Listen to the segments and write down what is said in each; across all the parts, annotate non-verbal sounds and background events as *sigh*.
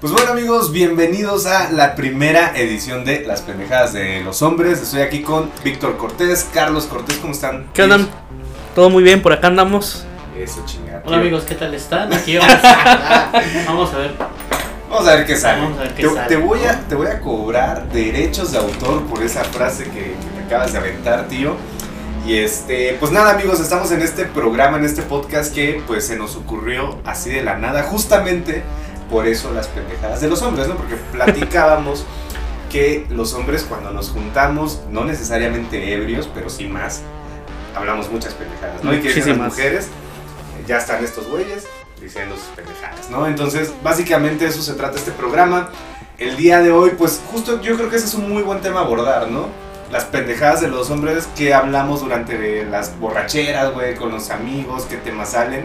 Pues bueno amigos, bienvenidos a la primera edición de Las Pendejadas de los Hombres. Estoy aquí con Víctor Cortés, Carlos Cortés, ¿cómo están? ¿Qué onda? Todo muy bien, por acá andamos. Eso chingada. Hola amigos, ¿qué tal están? Aquí *laughs* vamos a, vamos a ver. Vamos a ver qué sale. Vamos a ver qué te, sale. te voy a, te voy a cobrar derechos de autor por esa frase que, que me acabas de aventar, tío. Y este, pues nada amigos, estamos en este programa, en este podcast que pues se nos ocurrió así de la nada, justamente por eso las pendejadas de los hombres, ¿no? Porque platicábamos *laughs* que los hombres cuando nos juntamos, no necesariamente ebrios, pero sí más, hablamos muchas pendejadas, ¿no? Y que dicen las Muchísimas. mujeres, eh, ya están estos güeyes diciendo sus pendejadas, ¿no? Entonces, básicamente eso se trata este programa. El día de hoy, pues justo yo creo que ese es un muy buen tema a abordar, ¿no? Las pendejadas de los hombres que hablamos durante las borracheras, güey, con los amigos, qué temas salen.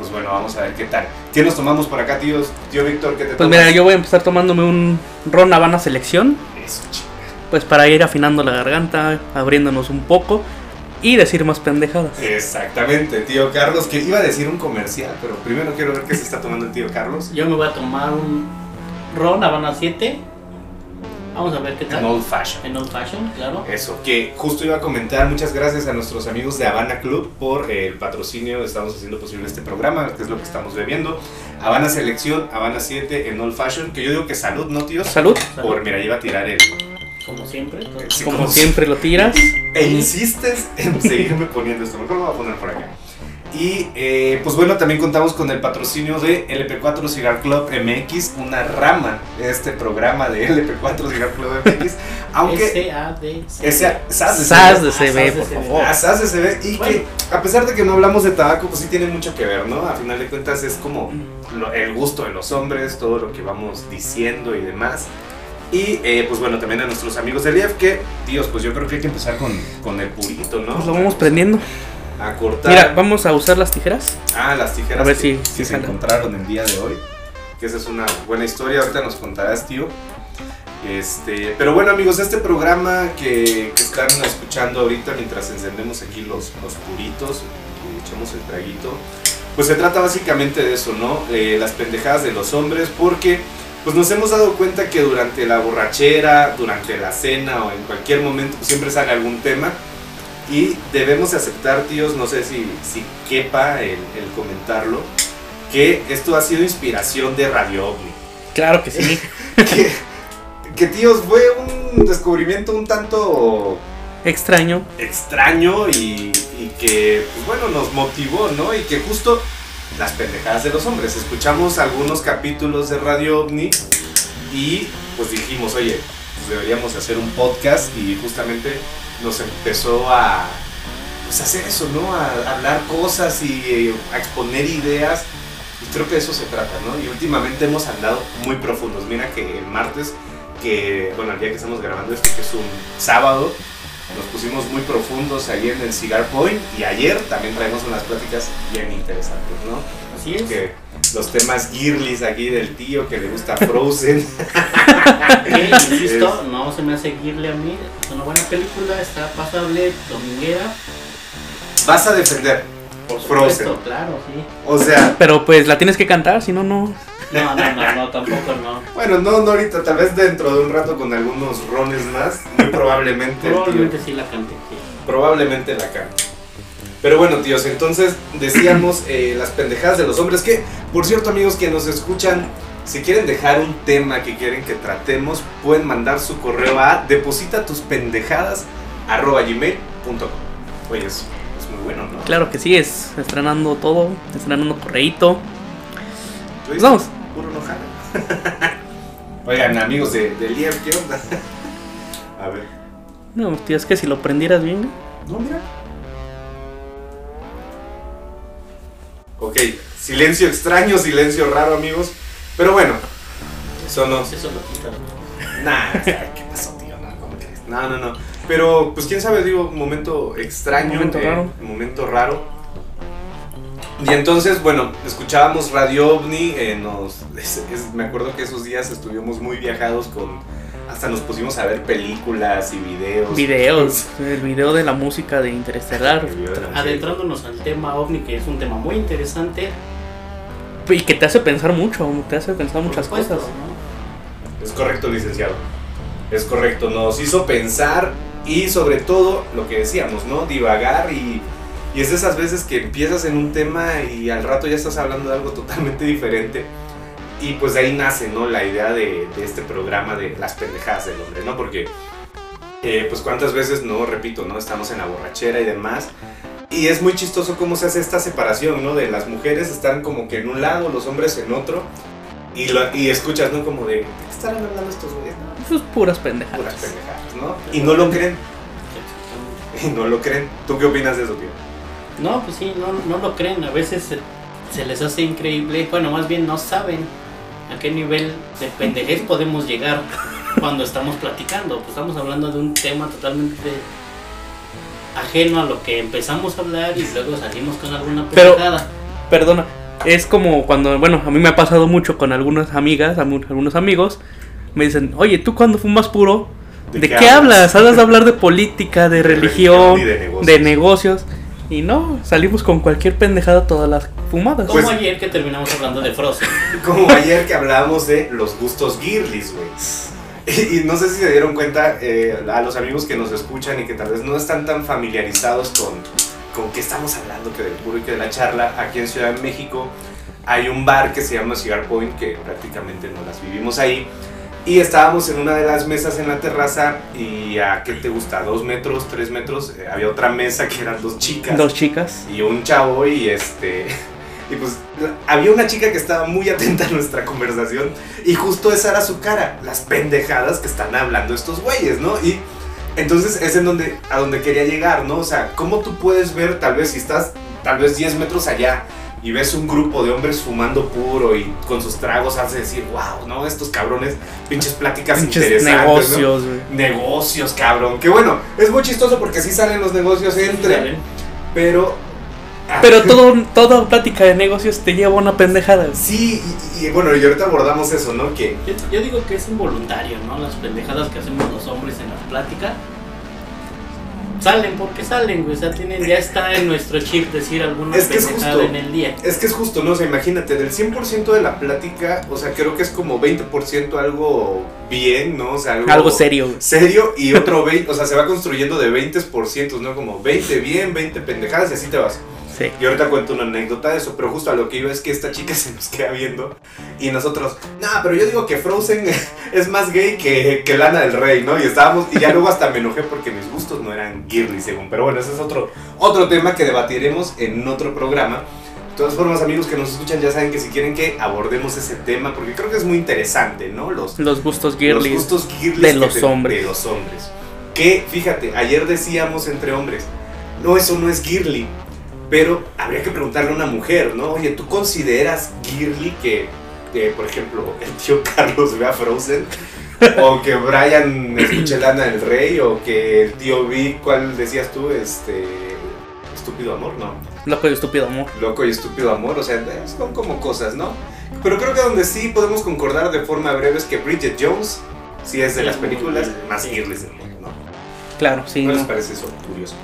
Pues bueno, vamos a ver qué tal. ¿Qué nos tomamos por acá, tíos? Tío Víctor, ¿qué te Pues tomas? mira, yo voy a empezar tomándome un Ron Habana Selección, Eso, chinga. pues para ir afinando la garganta, abriéndonos un poco y decir más pendejadas. Exactamente, tío Carlos, que iba a decir un comercial, pero primero quiero ver qué se está tomando el tío Carlos. Yo me voy a tomar un Ron Habana 7. Vamos a ver qué En tal. Old Fashion. En Old Fashion, claro. Eso, que justo iba a comentar, muchas gracias a nuestros amigos de Habana Club por el patrocinio, estamos haciendo posible este programa, que es lo que estamos bebiendo. Habana Selección, Habana 7 en Old Fashion, que yo digo que salud, ¿no, tíos? Salud, Por, mira, iba a tirar el... Como siempre. todo. Sí, como como siempre lo tiras. *laughs* E insistes en seguirme poniendo esto, mejor lo voy a poner por acá. Y eh, pues bueno, también contamos con el patrocinio de LP4 Cigar Club MX, una rama de este programa de LP4 Cigar Club MX, *laughs* aunque... SAS de CB. CB, SAS de por CB. favor. SAS de CB, y Bueno. que a pesar de que no hablamos de tabaco, pues sí tiene mucho que ver, ¿no? A final de cuentas es como lo- el gusto de los hombres, todo lo que vamos diciendo y demás. Y eh, pues bueno, también a nuestros amigos del IEF, que, Dios, pues yo creo que hay que empezar con, con el purito, ¿no? Pues lo vamos prendiendo. A cortar. Mira, vamos a usar las tijeras. Ah, las tijeras A ver que, si- que si se encontraron el día de hoy. Que esa es una buena historia, ahorita nos contarás, tío. Este, pero bueno amigos, este programa que, que están escuchando ahorita mientras encendemos aquí los, los puritos y echamos el traguito, pues se trata básicamente de eso, ¿no? Eh, las pendejadas de los hombres, porque pues nos hemos dado cuenta que durante la borrachera, durante la cena o en cualquier momento pues, siempre sale algún tema y debemos aceptar, tíos, no sé si, si quepa el, el comentarlo, que esto ha sido inspiración de Radio OVNI. Claro que sí. *laughs* que, que, tíos, fue un descubrimiento un tanto Extraño. extraño y, y que, pues bueno, nos motivó, ¿no? Y que justo las pendejadas de los hombres. Escuchamos algunos capítulos de Radio OVNI y pues dijimos, oye, pues deberíamos hacer un podcast y justamente nos empezó a pues, hacer eso, ¿no? A, hablar cosas y eh, a exponer ideas. Y creo que de eso se trata, ¿no? Y últimamente hemos andado muy profundos. Mira que el martes, que, bueno, el día que estamos grabando esto, que es un sábado, nos pusimos muy profundos ahí en el Cigar Point y ayer también traemos unas pláticas bien interesantes, ¿no? Así es. Que los temas girlies aquí del tío que le gusta Frozen. *laughs* Que, insisto, no se me hace seguirle a mí. Es una buena película, está pasable, dominguera. Vas a defender. Por Frozen. claro, sí. O sea, Pero pues la tienes que cantar, si no, no. No, no, no, no, tampoco no. bueno, no, no ahorita, tal vez dentro de un rato con algunos rones más, muy probablemente. tío- Probablemente sí la cante. sí. probablemente la cante. Pero bueno, tíos, entonces decíamos eh, las pendejadas de los hombres. Que, por cierto, amigos que nos escuchan, si quieren dejar un tema que quieren que tratemos, pueden mandar su correo a deposita tus pendejadas Oye, es, es muy bueno, ¿no? Claro que sí, es estrenando todo, estrenando correíto. ¿Tú dices? Vamos. Puro no jala. *laughs* Oigan, amigos de, de Lier, ¿qué onda? *laughs* A ver. No, tío, es que si lo prendieras bien. No, mira. Ok, silencio extraño, silencio raro, amigos. Pero bueno, eso no. Eso lo quita. Nah, ¿qué pasó, tío? No, ¿cómo crees? no, no, no. Pero, pues quién sabe, digo, un momento extraño. Momento eh, raro. un momento raro. Y entonces, bueno, escuchábamos Radio OVNI. eh, nos, es- es- me acuerdo que esos días estuvimos muy viajados con. Hasta nos pusimos a ver películas y videos. Videos, el video de la música de Interestelar. Adentrándonos al tema ovni, que es un tema muy interesante. Y que te hace pensar mucho, te hace pensar muchas supuesto, cosas. ¿no? Es correcto, licenciado. Es correcto, nos hizo pensar y sobre todo lo que decíamos, ¿no? Divagar y, y es de esas veces que empiezas en un tema y al rato ya estás hablando de algo totalmente diferente. Y pues de ahí nace, ¿no? La idea de, de este programa de las pendejadas del hombre, ¿no? Porque, eh, pues cuántas veces, no, repito, ¿no? Estamos en la borrachera y demás. Y es muy chistoso cómo se hace esta separación, ¿no? De las mujeres están como que en un lado, los hombres en otro. Y, lo- y escuchas, ¿no? Como de, ¿de qué estarán hablando estos güeyes? No, puras pendejadas. puras pendejadas, ¿no? Y no lo creen, y no lo creen. ¿Tú qué opinas de eso, tío? No, pues sí, no, no lo creen. A veces se, se les hace increíble. Bueno, más bien no saben a qué nivel de pendejez podemos llegar cuando estamos platicando. Pues estamos hablando de un tema totalmente ajeno a lo que empezamos a hablar y luego salimos con alguna Pero- pendejada. Perdona, es como cuando, bueno, a mí me ha pasado mucho con algunas amigas, algunos amigos, me dicen, oye, ¿tú cuando fumas puro? ¿De, qué, hablas? Hablas de hablar de política, de, De religión, religión y de negocios. de negocios. Y no, salimos con cualquier pendejada todas las fumadas. Como Pues- ayer que terminamos hablando de Frozen. *laughs* Como ayer que hablábamos de los gustos girlies, güey. Y, y no sé si se dieron cuenta eh, a los amigos que nos escuchan y que tal vez no están tan familiarizados con, con qué estamos hablando, que del puro y que de la charla. Aquí en Ciudad de México hay un bar que se llama Cigar Point, que prácticamente no las vivimos ahí. Y estábamos en una de las mesas en la terraza y a qué te gusta, dos metros, tres metros, eh, había otra mesa que eran dos chicas Dos chicas. y un chavo y este *laughs* y pues había una chica que estaba muy atenta a nuestra conversación y justo esa era su cara, las pendejadas que están hablando estos güeyes, ¿no? Y entonces es en donde a donde quería llegar, ¿no? O sea, ¿cómo tú puedes ver tal vez si estás tal vez 10 metros allá y ves un grupo de hombres fumando puro y con sus tragos hace decir, wow, ¿no? Estos cabrones, pinches pláticas Pinches interesantes, ¿no? negocios, güey. Negocios, cabrón. Que bueno, es muy chistoso porque así salen los negocios entre, pero Pero *laughs* todo, toda plática de negocios te lleva a una pendejada. güey. Sí, y, y bueno, y ahorita abordamos eso, ¿no? Que Yo, yo digo que es involuntario, ¿no? Las pendejadas que hacemos los hombres en la plática salen porque salen, güey. O sea, tienen, ya está en nuestro chip decir alguna Es que es justo. en el día. es que es justo, ¿no? O sea, imagínate, del 100% de la plática, o sea, creo que es como 20% algo bien, ¿no? O sea, algo, Algo serio. güey. Serio y otro 20, o sea, se va construyendo de 20%, ¿no? Como 20 bien, 20 pendejadas y así te vas. Sí. Y ahorita cuento una anécdota de eso, pero justo a lo que iba es que esta chica *laughs* se nos queda viendo y nosotros, no, pero yo digo que Frozen *laughs* es más gay que, que Lana del Rey, ¿no? Y estábamos, y ya luego hasta me enojé porque mis gustos no eran girly según, pero bueno, ese es otro, otro tema que debatiremos en otro programa. De todas formas, amigos que nos escuchan ya saben que si quieren que abordemos ese tema, porque creo que es muy interesante, ¿no? Los, Los gustos los girlies. gustos girlies de los te- hombres. De los hombres. Que, fíjate, ayer decíamos entre hombres, no, eso no es girly. Pero habría que preguntarle a una mujer, ¿no? Oye, ¿tú consideras girly que, que, por ejemplo, *laughs* el tío Carlos vea Frozen? o que Brian escuche Lana del Rey, o que el tío Vic, ¿cuál decías tú? Este. Estúpido amor, ¿no? Loco y estúpido amor. Loco y estúpido amor, o sea, son como cosas, ¿no? Pero creo que donde sí podemos concordar de forma breve es que Bridget Jones, sí es de las películas más girlies del mundo, ¿no? Claro, sí. ¿No les no. parece eso curioso?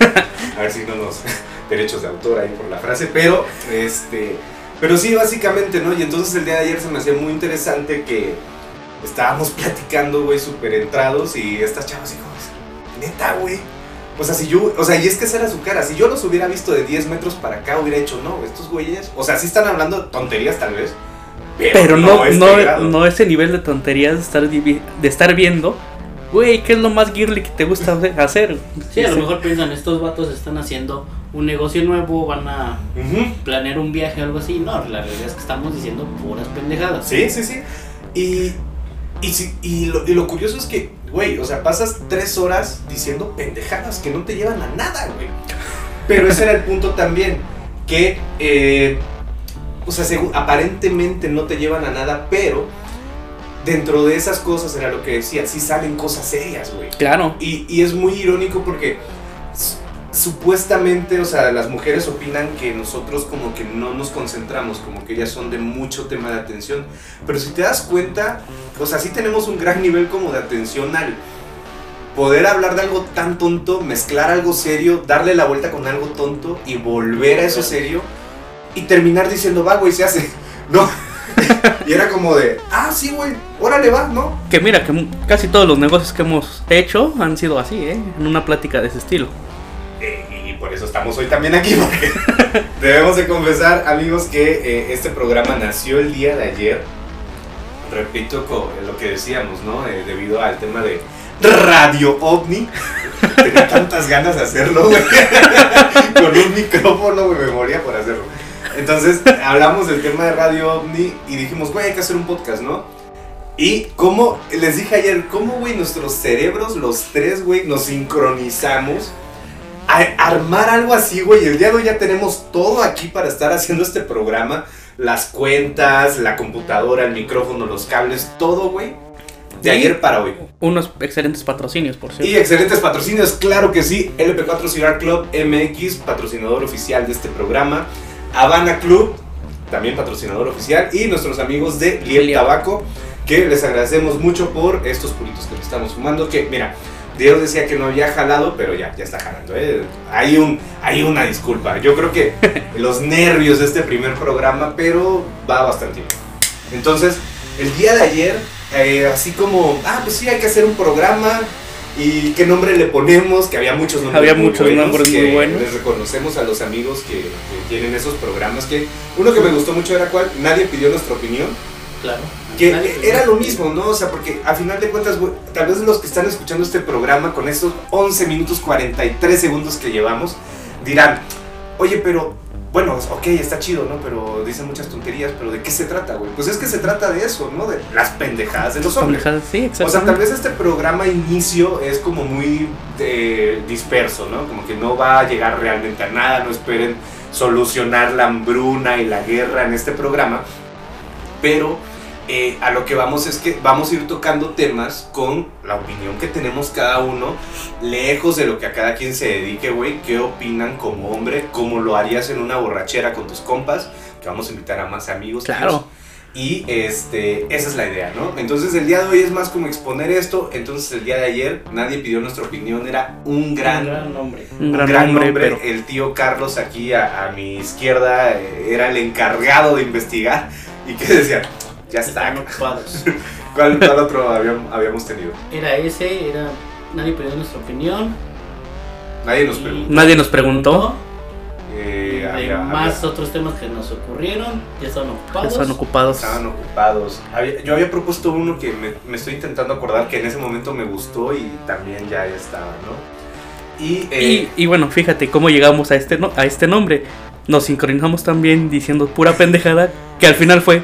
*laughs* A ver si no nos derechos de autor ahí por la frase, pero este, pero sí básicamente, ¿no? Y entonces el día de ayer se me hacía muy interesante que estábamos platicando, güey, súper entrados y estas chavas así como, neta, güey. O sea, si yo, o sea, y es que esa era su cara, si yo los hubiera visto de 10 metros para acá, hubiera hecho, no, estos güeyes, o sea, sí están hablando tonterías tal vez, pero, Pero no, este no, no ese nivel de tonterías de estar, de estar viendo. Güey, ¿qué es lo más girly que te gusta *laughs* hacer? Sí, a lo mejor piensan, estos vatos están haciendo un negocio nuevo, van a planear un viaje o algo así. No, la realidad es que estamos diciendo puras pendejadas. Sí, sí, sí. Y, y, sí- y, lo, y lo curioso es que, güey, o sea, pasas tres horas diciendo pendejadas que no te llevan a nada, güey. Pero ese era el punto también, que, eh, o sea, según- aparentemente no te llevan a nada, pero dentro de esas cosas era lo que decía, sí salen cosas serias, güey. Claro. Y, y es muy irónico porque supuestamente, o sea, las mujeres opinan que nosotros como que no nos concentramos, como que ellas son de mucho tema de atención. Pero si te das cuenta, o sea, sí tenemos un gran nivel como de atención al poder hablar de algo tan tonto, mezclar algo serio, darle la vuelta con algo tonto y volver a eso serio. y terminar diciendo, va, güey, se hace. *laughs* No. y era como de, ah, sí, güey, órale, va, ¿no? Que mira, que casi todos los negocios que hemos hecho han sido así, ¿eh? En una plática de ese estilo. Eh, por eso estamos hoy también aquí, *laughs* porque debemos de confesar, amigos, que eh, este programa nació el día de ayer. Repito con lo que decíamos, ¿no? Eh, debido al tema de Radio OVNI. *laughs* Tenía tantas ganas de hacerlo, güey. *laughs* Con un micrófono, güey, me moría por hacerlo. Entonces, hablamos del tema de Radio OVNI y dijimos, güey, hay que hacer un podcast, ¿no? Y como les dije ayer, cómo, güey, nuestros cerebros, los tres, güey, nos sincronizamos a armar algo así, güey. El día de hoy ya tenemos todo aquí para estar haciendo este programa. Las cuentas, la computadora, el micrófono, los cables, todo, güey. De Y ayer para hoy. Unos excelentes patrocinios, por cierto. Y excelentes patrocinios, claro que sí. LP4 Cigar Club MX, patrocinador oficial de este programa. Habana Club, también patrocinador oficial. Y nuestros amigos de Liel Liel. Tabaco, que les agradecemos mucho por estos puritos que estamos fumando. Que, mira, Dios decía que no había jalado, pero ya, ya está jalando. ¿eh? Hay, un, hay una disculpa. Yo creo que *laughs* los nervios de este primer programa, pero va bastante bien. Entonces, el día de ayer, eh, así como, ah, pues sí, hay que hacer un programa. ¿Y qué nombre le ponemos? Que había muchos nombres Había muy muchos buenos, nombres muy buenos. Les reconocemos a los amigos que, que tienen esos programas. que Uno que me gustó mucho era cuál, nadie pidió nuestra opinión. Claro. Que era lo mismo, ¿no? O sea, porque a final de cuentas, tal vez los que están escuchando este programa con estos 11 minutos 43 segundos que llevamos, dirán, oye, pero, bueno, ok, está chido, ¿no? Pero dicen muchas tonterías, pero ¿de qué se trata, güey? Pues es que se trata de eso, ¿no? De las pendejadas de los hombres. Pendejadas, Sí, O sea, tal vez este programa inicio es como muy eh, disperso, ¿no? Como que no va a llegar realmente a nada, no esperen solucionar la hambruna y la guerra en este programa, pero eh, a lo que vamos es que vamos a ir tocando temas con la opinión que tenemos cada uno, lejos de lo que a cada quien se dedique, güey, qué opinan como hombre, cómo lo harías en una borrachera con tus compas, que vamos a invitar a más amigos. tíos. Claro. Y este, esa es la idea, ¿no? Entonces el día de hoy es más como exponer esto. Entonces el día de ayer nadie pidió nuestra opinión, era un gran, Un gran nombre. Un gran, gran nombre, nombre. pero. El tío Carlos aquí a, a mi izquierda eh, era el encargado de investigar. *laughs* ¿Y qué decía? Ya está. Están ocupados. *laughs* ¿Cuál, cuál otro habíamos, habíamos tenido? Era ese, era. Nadie pidió nuestra opinión. Nadie nos preguntó. Nadie nos preguntó. Eh, había- más había- otros temas que nos ocurrieron. Ya están ocupados. Están ocupados. Estaban ocupados. Había- yo había propuesto uno que me, me estoy intentando acordar que en ese momento me gustó y también ya, ya estaba, ¿no? Y, eh, Y, y bueno, fíjate cómo llegamos a este, no- a este nombre. Nos sincronizamos también diciendo pura pendejada, que al final fue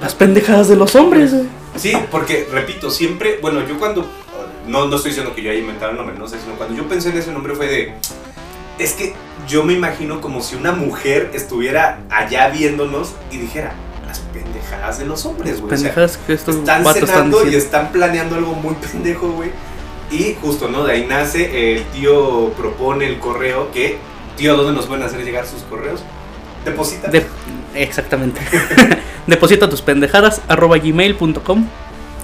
las pendejadas de los hombres. güey. Sí, porque, repito, siempre, bueno, yo cuando, no, no estoy diciendo que yo haya inventado el nombre, no sé, sino cuando yo pensé en ese nombre fue de, es que yo me imagino como si una mujer estuviera allá viéndonos y dijera, las pendejadas de los hombres, güey. O sea, Pendejadas que estos están cenando y están planeando algo muy pendejo, güey. Y justo, ¿no? De ahí nace, el tío propone el correo que, tío, ¿dónde nos pueden hacer llegar sus correos? Deposita. De- exactamente. *laughs* Deposita tus pendejadas arroba gmail.com.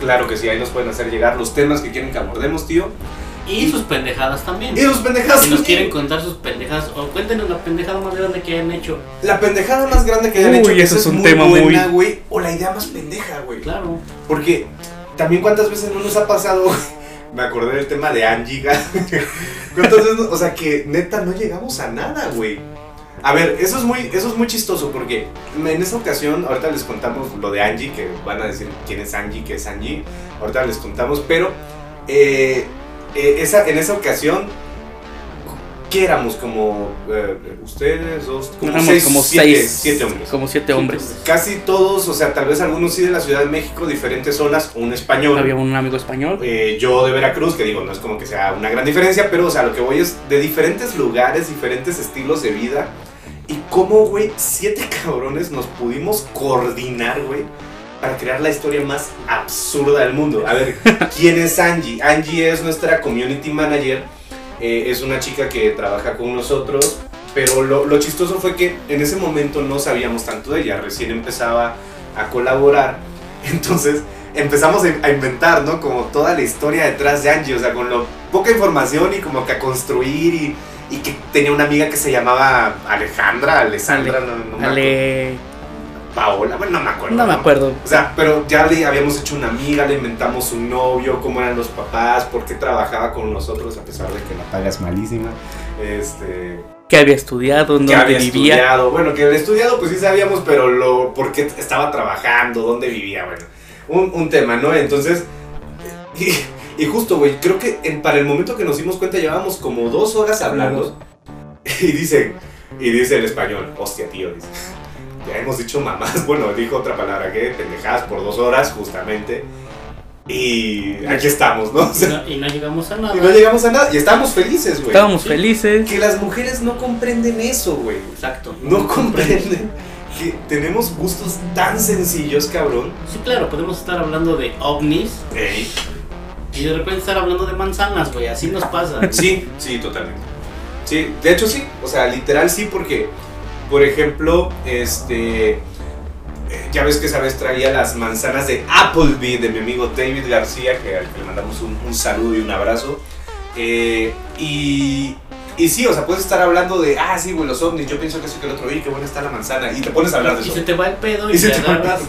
Claro que sí, ahí nos pueden hacer llegar los temas que quieren que abordemos, tío. Y sus pendejadas también. Y sus pendejadas. Si nos quieren contar sus pendejadas, o cuéntenos la pendejada más grande que hayan hecho. La pendejada más grande que hayan Uy, hecho, que eso es un muy tema muy- buena, güey. O la idea más pendeja, güey. Claro. Porque también cuántas veces no nos ha pasado, *laughs* me acordé del tema de Angie, *laughs* cuántas veces, no- o sea que neta no llegamos a nada, güey. A ver, eso es muy, eso es muy chistoso porque en esa ocasión, ahorita les contamos lo de Angie, que van a decir quién es Angie, qué es Angie, ahorita les contamos, pero eh, eh, esa, en esa ocasión, ¿qué éramos? Como eh, ustedes dos, como Éramos seis, como siete, seis. siete hombres. Como siete hombres. Casi todos, o sea, tal vez algunos sí de la Ciudad de México, diferentes zonas, un español. Había un amigo español. eh, yo de Veracruz, que digo, no es como que sea una gran diferencia, pero, o sea, lo que voy es de diferentes lugares, diferentes estilos de vida. Y cómo, güey, siete cabrones nos pudimos coordinar, güey, para crear la historia más absurda del mundo. A ver, *laughs* ¿quién es Angie? Angie es nuestra community manager. eh, es una chica que trabaja con nosotros. Pero lo, lo chistoso fue que en ese momento no sabíamos tanto de ella. Recién empezaba a colaborar. *laughs* Entonces empezamos a inventar, ¿no? Como toda la historia detrás de Angie. O sea, con lo poca información y como que a construir y, y que tenía una amiga que se llamaba Alejandra, Alessandra, Ale- no, no me acuerdo. Ale... Paola, bueno, no me acuerdo. No me acuerdo. O sea, pero ya le habíamos hecho una amiga, le inventamos un novio, cómo eran los papás, por qué trabajaba con nosotros, a pesar de que la paga es malísima. Este. Que había estudiado, dónde había vivía. estudiado. Bueno, que había estudiado, pues sí sabíamos, pero lo, por qué estaba trabajando, dónde vivía, bueno. Un, un tema, ¿no? Entonces. *laughs* Y, y justo, güey, creo que en- para el momento que nos dimos cuenta llevábamos como dos horas hablando. *laughs* Y dice, y dice el español, hostia, tío, dice. *laughs* Ya hemos dicho mamás, *laughs* bueno, dijo otra palabra que pendejadas por dos horas, justamente. Y aquí estamos, ¿no? O Y no, y no llegamos a nada. y no llegamos a nada. Y estamos felices, güey. Estábamos Sí. felices. Que las mujeres no comprenden eso, güey. Exacto. No comprenden que tenemos gustos tan sencillos, cabrón. Sí, claro, podemos estar hablando de ovnis Ey. Y de repente estar hablando de manzanas, güey. Así nos pasa. *laughs* Sí, sí, totalmente. Sí, de hecho sí. O sea, literal sí, porque, por ejemplo, este. eh, Ya ves que esa vez traía las manzanas de Applebee de mi amigo David García, que al que le mandamos un, un saludo y un abrazo. Eh, y, y sí, o sea, puedes estar hablando de, ah, sí, güey, los ovnis, yo pienso que eso y que el otro, y qué buena está la manzana, y te pones a hablar de Y eso. se te va el pedo y, Y se te te va el agarras.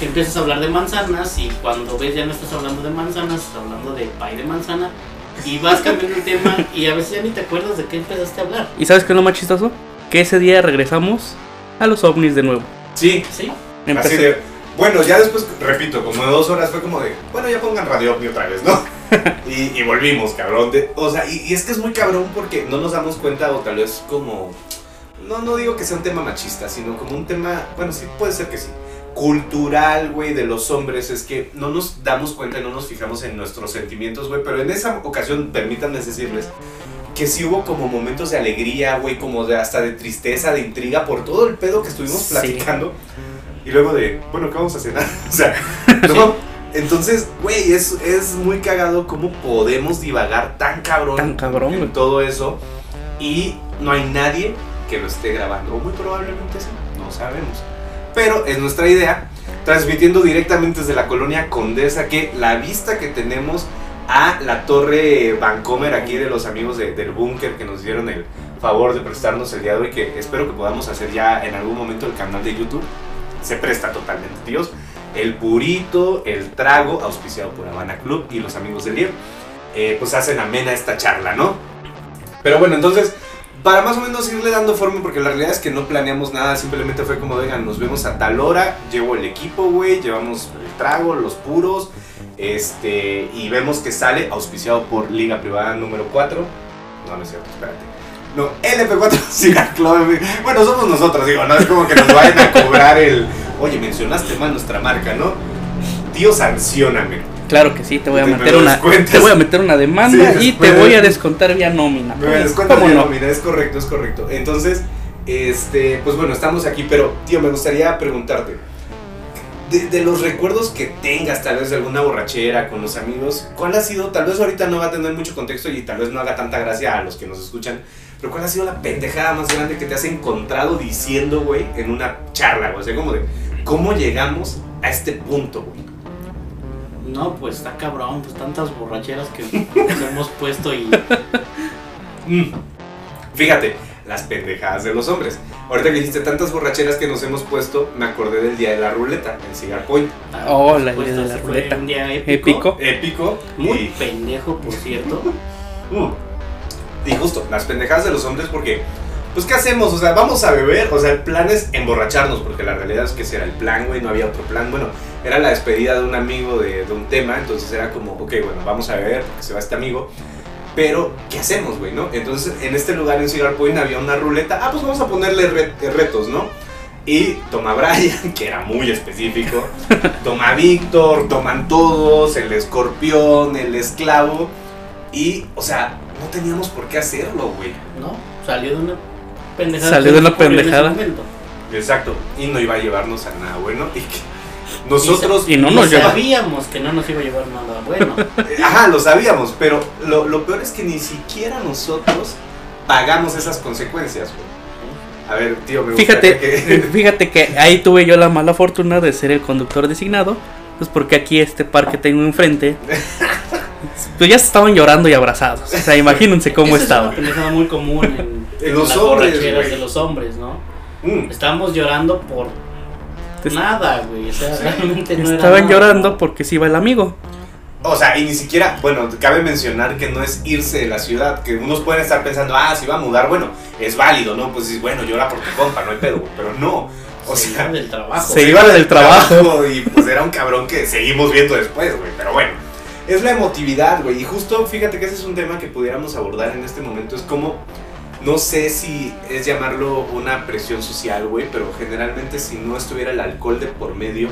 Empiezas a hablar de manzanas y cuando ves ya no estás hablando de manzanas, estás hablando de pay de manzana y vas cambiando el tema y a veces ya ni te acuerdas de qué empezaste a hablar. ¿Y sabes qué es lo más chistoso? Que ese día regresamos a los ovnis de nuevo. Sí, ¿Sí? Así de, bueno, ya después, repito, como de dos horas fue como de, bueno, ya pongan Radio Ovni otra vez, ¿no? *laughs* y, y volvimos, cabrón. de- o sea, y, y es que es muy cabrón porque no nos damos cuenta, o tal vez como, no, no digo que sea un tema machista, sino como un tema, bueno, sí, puede ser que sí. Cultural, güey, de los hombres, es que no nos damos cuenta y no nos fijamos en nuestros sentimientos, güey, pero en esa ocasión, permítanme decirles, que sí hubo como momentos de alegría, güey, como de hasta de tristeza, de intriga por todo el pedo que estuvimos Sí. platicando. Y luego de, bueno, ¿qué vamos a cenar? *laughs* o sea, *laughs* ¿no? Entonces, güey, es, es muy cagado cómo podemos divagar tan cabrón, Tan cabrón, en todo eso y no hay nadie que lo esté grabando. O muy probablemente sí, no sabemos. Pero es nuestra idea, transmitiendo directamente desde la colonia Condesa, que la vista que tenemos a la torre Vancomer aquí de los amigos de- del búnker que nos dieron el favor de prestarnos el día de hoy, que espero que podamos hacer ya en algún momento el canal de YouTube. Se presta totalmente, tíos. El purito, el trago, auspiciado por Habana Club y los amigos del Lier, eh, pues hacen amena esta charla, ¿no? Pero bueno, entonces, para más o menos irle dando forma, porque la realidad es que no planeamos nada, simplemente fue como, oigan, nos vemos a tal hora, llevo el equipo, güey, llevamos el trago, los puros, este, y vemos que sale auspiciado por Liga Privada número 4. No, no es cierto, espérate. No, LP4 Cigar Club. Bueno, somos nosotros, digo, no es como que nos vayan a cobrar el. Oye, mencionaste mal nuestra marca, ¿no? Tío, sancioname. Claro que sí, te voy a me meter una, te voy a meter una demanda Sí, y te voy a descontar vía nómina. Me ¿Cómo bien, no? mira, es correcto, es correcto. Entonces, este, pues bueno, estamos aquí, pero tío, me gustaría preguntarte. De, de los recuerdos que tengas, tal vez de alguna borrachera con los amigos, ¿cuál ha sido? Tal vez ahorita no va a tener mucho contexto y tal vez no haga tanta gracia a los que nos escuchan, pero ¿cuál ha sido la pendejada más grande que te has encontrado diciendo, güey, en una charla, güey? O sea, como de, ¿cómo llegamos a este punto, güey? No, pues está cabrón, pues tantas borracheras que nos hemos puesto y *laughs* Mm. Fíjate, las pendejadas de los hombres. Ahorita que dijiste tantas borracheras que nos hemos puesto, me acordé del día de la ruleta, el cigar point. Oh, la idea de la ruleta. Un día épico. Épico. Épico. Muy Y, pendejo, por cierto. *laughs* Mm. y justo, las pendejadas de los hombres porque, pues, ¿qué hacemos? O sea, vamos a beber, o sea, el plan es emborracharnos, porque la realidad es que ese era el plan, güey, no había otro plan. Bueno, era la despedida de un amigo de, de un tema, entonces era como, ok, bueno, vamos a beber porque se va este amigo. Pero, ¿qué hacemos, güey, no? Entonces, en este lugar en Cigar Point había una ruleta. Ah, pues vamos a ponerle re- retos, ¿no? Y toma Brian, *laughs* que era muy específico. *laughs* Toma Víctor, toman todos, el escorpión, el esclavo. Y, o sea, no teníamos por qué hacerlo, güey. ¿No? Salió de una pendejada. Salió de ese pendejada. Exacto. Y no iba a llevarnos a nada bueno. Y que nosotros. Y no nos sabíamos que no nos iba a llevar nada bueno. Eh, *laughs* Ajá, lo sabíamos, pero lo, lo peor es que ni siquiera nosotros pagamos esas consecuencias, güey. A ver, tío, me Fíjate, que... *laughs* fíjate que ahí tuve yo la mala fortuna de ser el conductor designado. Pues porque aquí este parque tengo enfrente *laughs* Pues ya estaban llorando y abrazados. O sea, imagínense cómo Esa estaban. Es una pendejada muy común en, En los las hombres, borracheras de los hombres, ¿no? Mm. Estábamos llorando por nada, güey. O sea, realmente no era Estaban nada. llorando porque se iba el amigo. O sea, y ni siquiera, bueno, cabe mencionar que no es irse de la ciudad, que unos pueden estar pensando, ah, si va a mudar, bueno, es válido, ¿no? Pues bueno, llora por tu compa, no hay pedo, pero no. O Se sea, iba del trabajo. Se iba del trabajo. Y pues era un cabrón que seguimos viendo después, güey, pero bueno. Es la emotividad, güey, y justo fíjate que ese es un tema que pudiéramos abordar en este momento, es como, no sé si es llamarlo una presión social, güey, pero generalmente si no estuviera el alcohol de por medio,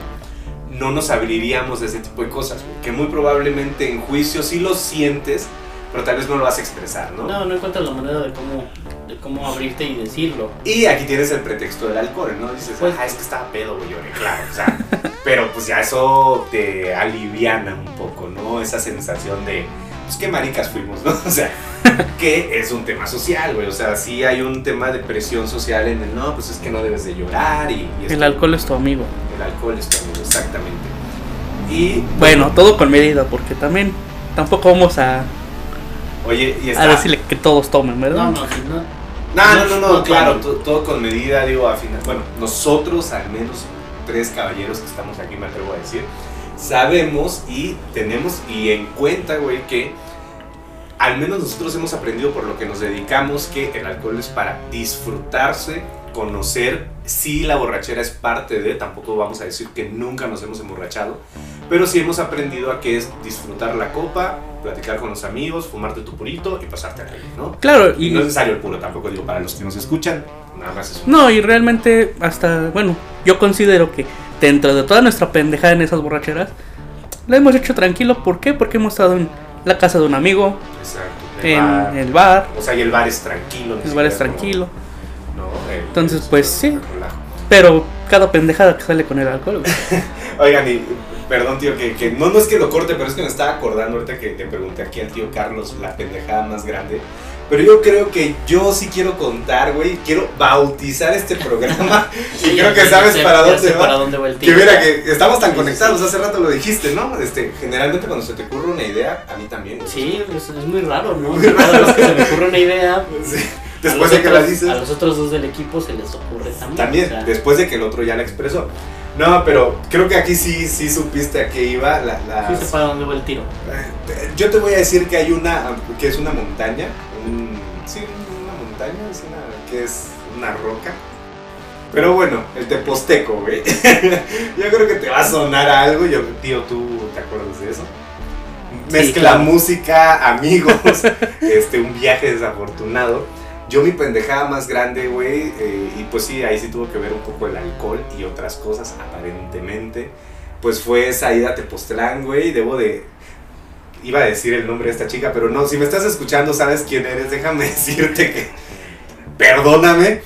no nos abriríamos de ese tipo de cosas, güey, que muy probablemente en juicio sí lo sientes, pero tal vez no lo vas a expresar, ¿no? No, no encuentras la manera de cómo, de cómo abrirte y decirlo. Y aquí tienes el pretexto del alcohol, ¿no? Dices, Pues- ah, es que estaba pedo, güey, lloré, claro, o sea, pero pues ya eso te aliviana un poco, ¿no? Esa sensación de, pues qué maricas fuimos, ¿no? *laughs* O sea, que es un tema social, güey, o sea, sí hay un tema de presión social en el, no, pues es que no debes de llorar y... y El alcohol es tu amigo. El alcohol es tu amigo, exactamente. Y, Bueno, todo con medida, porque también tampoco vamos a, oye, y a está... decirle que todos tomen, ¿verdad? No, no, no. No, no, no, no, No, claro, claro. to- todo con medida, digo, al final, bueno, nosotros al menos tres caballeros que estamos aquí, me atrevo a decir, sabemos y tenemos y en cuenta, güey, que al menos nosotros hemos aprendido por lo que nos dedicamos que el alcohol es para disfrutarse, conocer, sí la borrachera es parte de, tampoco vamos a decir que nunca nos hemos emborrachado, pero sí hemos aprendido a que es disfrutar la copa, platicar con los amigos, fumarte tu purito y pasarte a la ¿no? Claro, Y y no es necesario el puro tampoco, digo, para los que nos escuchan, nada más es un... no, y realmente hasta, bueno, yo considero que dentro de toda nuestra pendejada en esas borracheras, la hemos hecho tranquilo. ¿Por qué? Porque hemos estado en la casa de un amigo, Exacto. el en bar. el bar, O sea, y el bar es tranquilo. el bar es como- tranquilo. ¿no? El- Entonces, es pues, sí. Pero cada pendejada que sale con el alcohol. *laughs* Oigan, y perdón, tío, que, que no, no es que lo corte, pero es que me estaba acordando ahorita que le pregunté aquí al tío Carlos la pendejada más grande. Pero yo creo que yo sí quiero contar, güey. Quiero bautizar este programa. *laughs* y creo que sabes para dónde va. para dónde va el Que mira, que estamos tan Sí, sí, conectados, sí. hace rato lo dijiste, ¿no? Este, generalmente cuando se te ocurre una idea, a mí también. Sí, es, es muy raro, ¿no? Cada vez que se me ocurre una idea, Sí. a Después los de que la otros- dices. A los otros dos del equipo se les ocurre también. También, o sea, después de que el otro ya la expresó. No, pero creo que aquí sí, sí supiste a qué iba. La, las- sí para dónde va el tiro. Yo te voy a decir que hay una, que es una montaña, sí, una montaña, es una, que es una roca. Pero bueno, el teposteco, güey. *laughs* Yo creo que te va a sonar a algo. Yo, tío, ¿tú te acuerdas de eso? Mezcla claro. música, *laughs* amigos, este, un viaje desafortunado. Yo mi pendejada más grande, güey, eh, y pues sí, ahí sí tuvo que ver un poco el alcohol y otras cosas, aparentemente. Pues fue esa ida a Tepoztlán, güey, debo de... Iba a decir el nombre de esta chica, pero no, si me estás escuchando sabes quién eres, déjame *laughs* decirte que... Perdóname,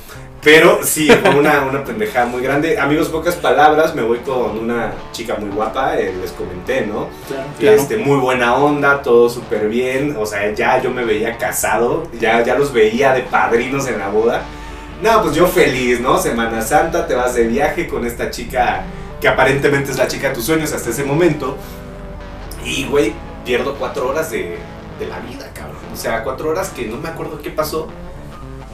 pero sí, fue una, una pendejada muy grande. Amigos, pocas palabras, me voy con una chica muy guapa, eh, les comenté, ¿no? Claro. Claro. Este, muy buena onda, todo súper bien. O sea, ya yo me veía casado, ya, ya los veía de padrinos en la boda. No, pues yo feliz, ¿no? Semana Santa, te vas de viaje con esta chica que aparentemente es la chica de tus sueños hasta ese momento. Y, güey, pierdo cuatro horas de, de la vida, cabrón. O sea, cuatro horas que no me acuerdo qué pasó.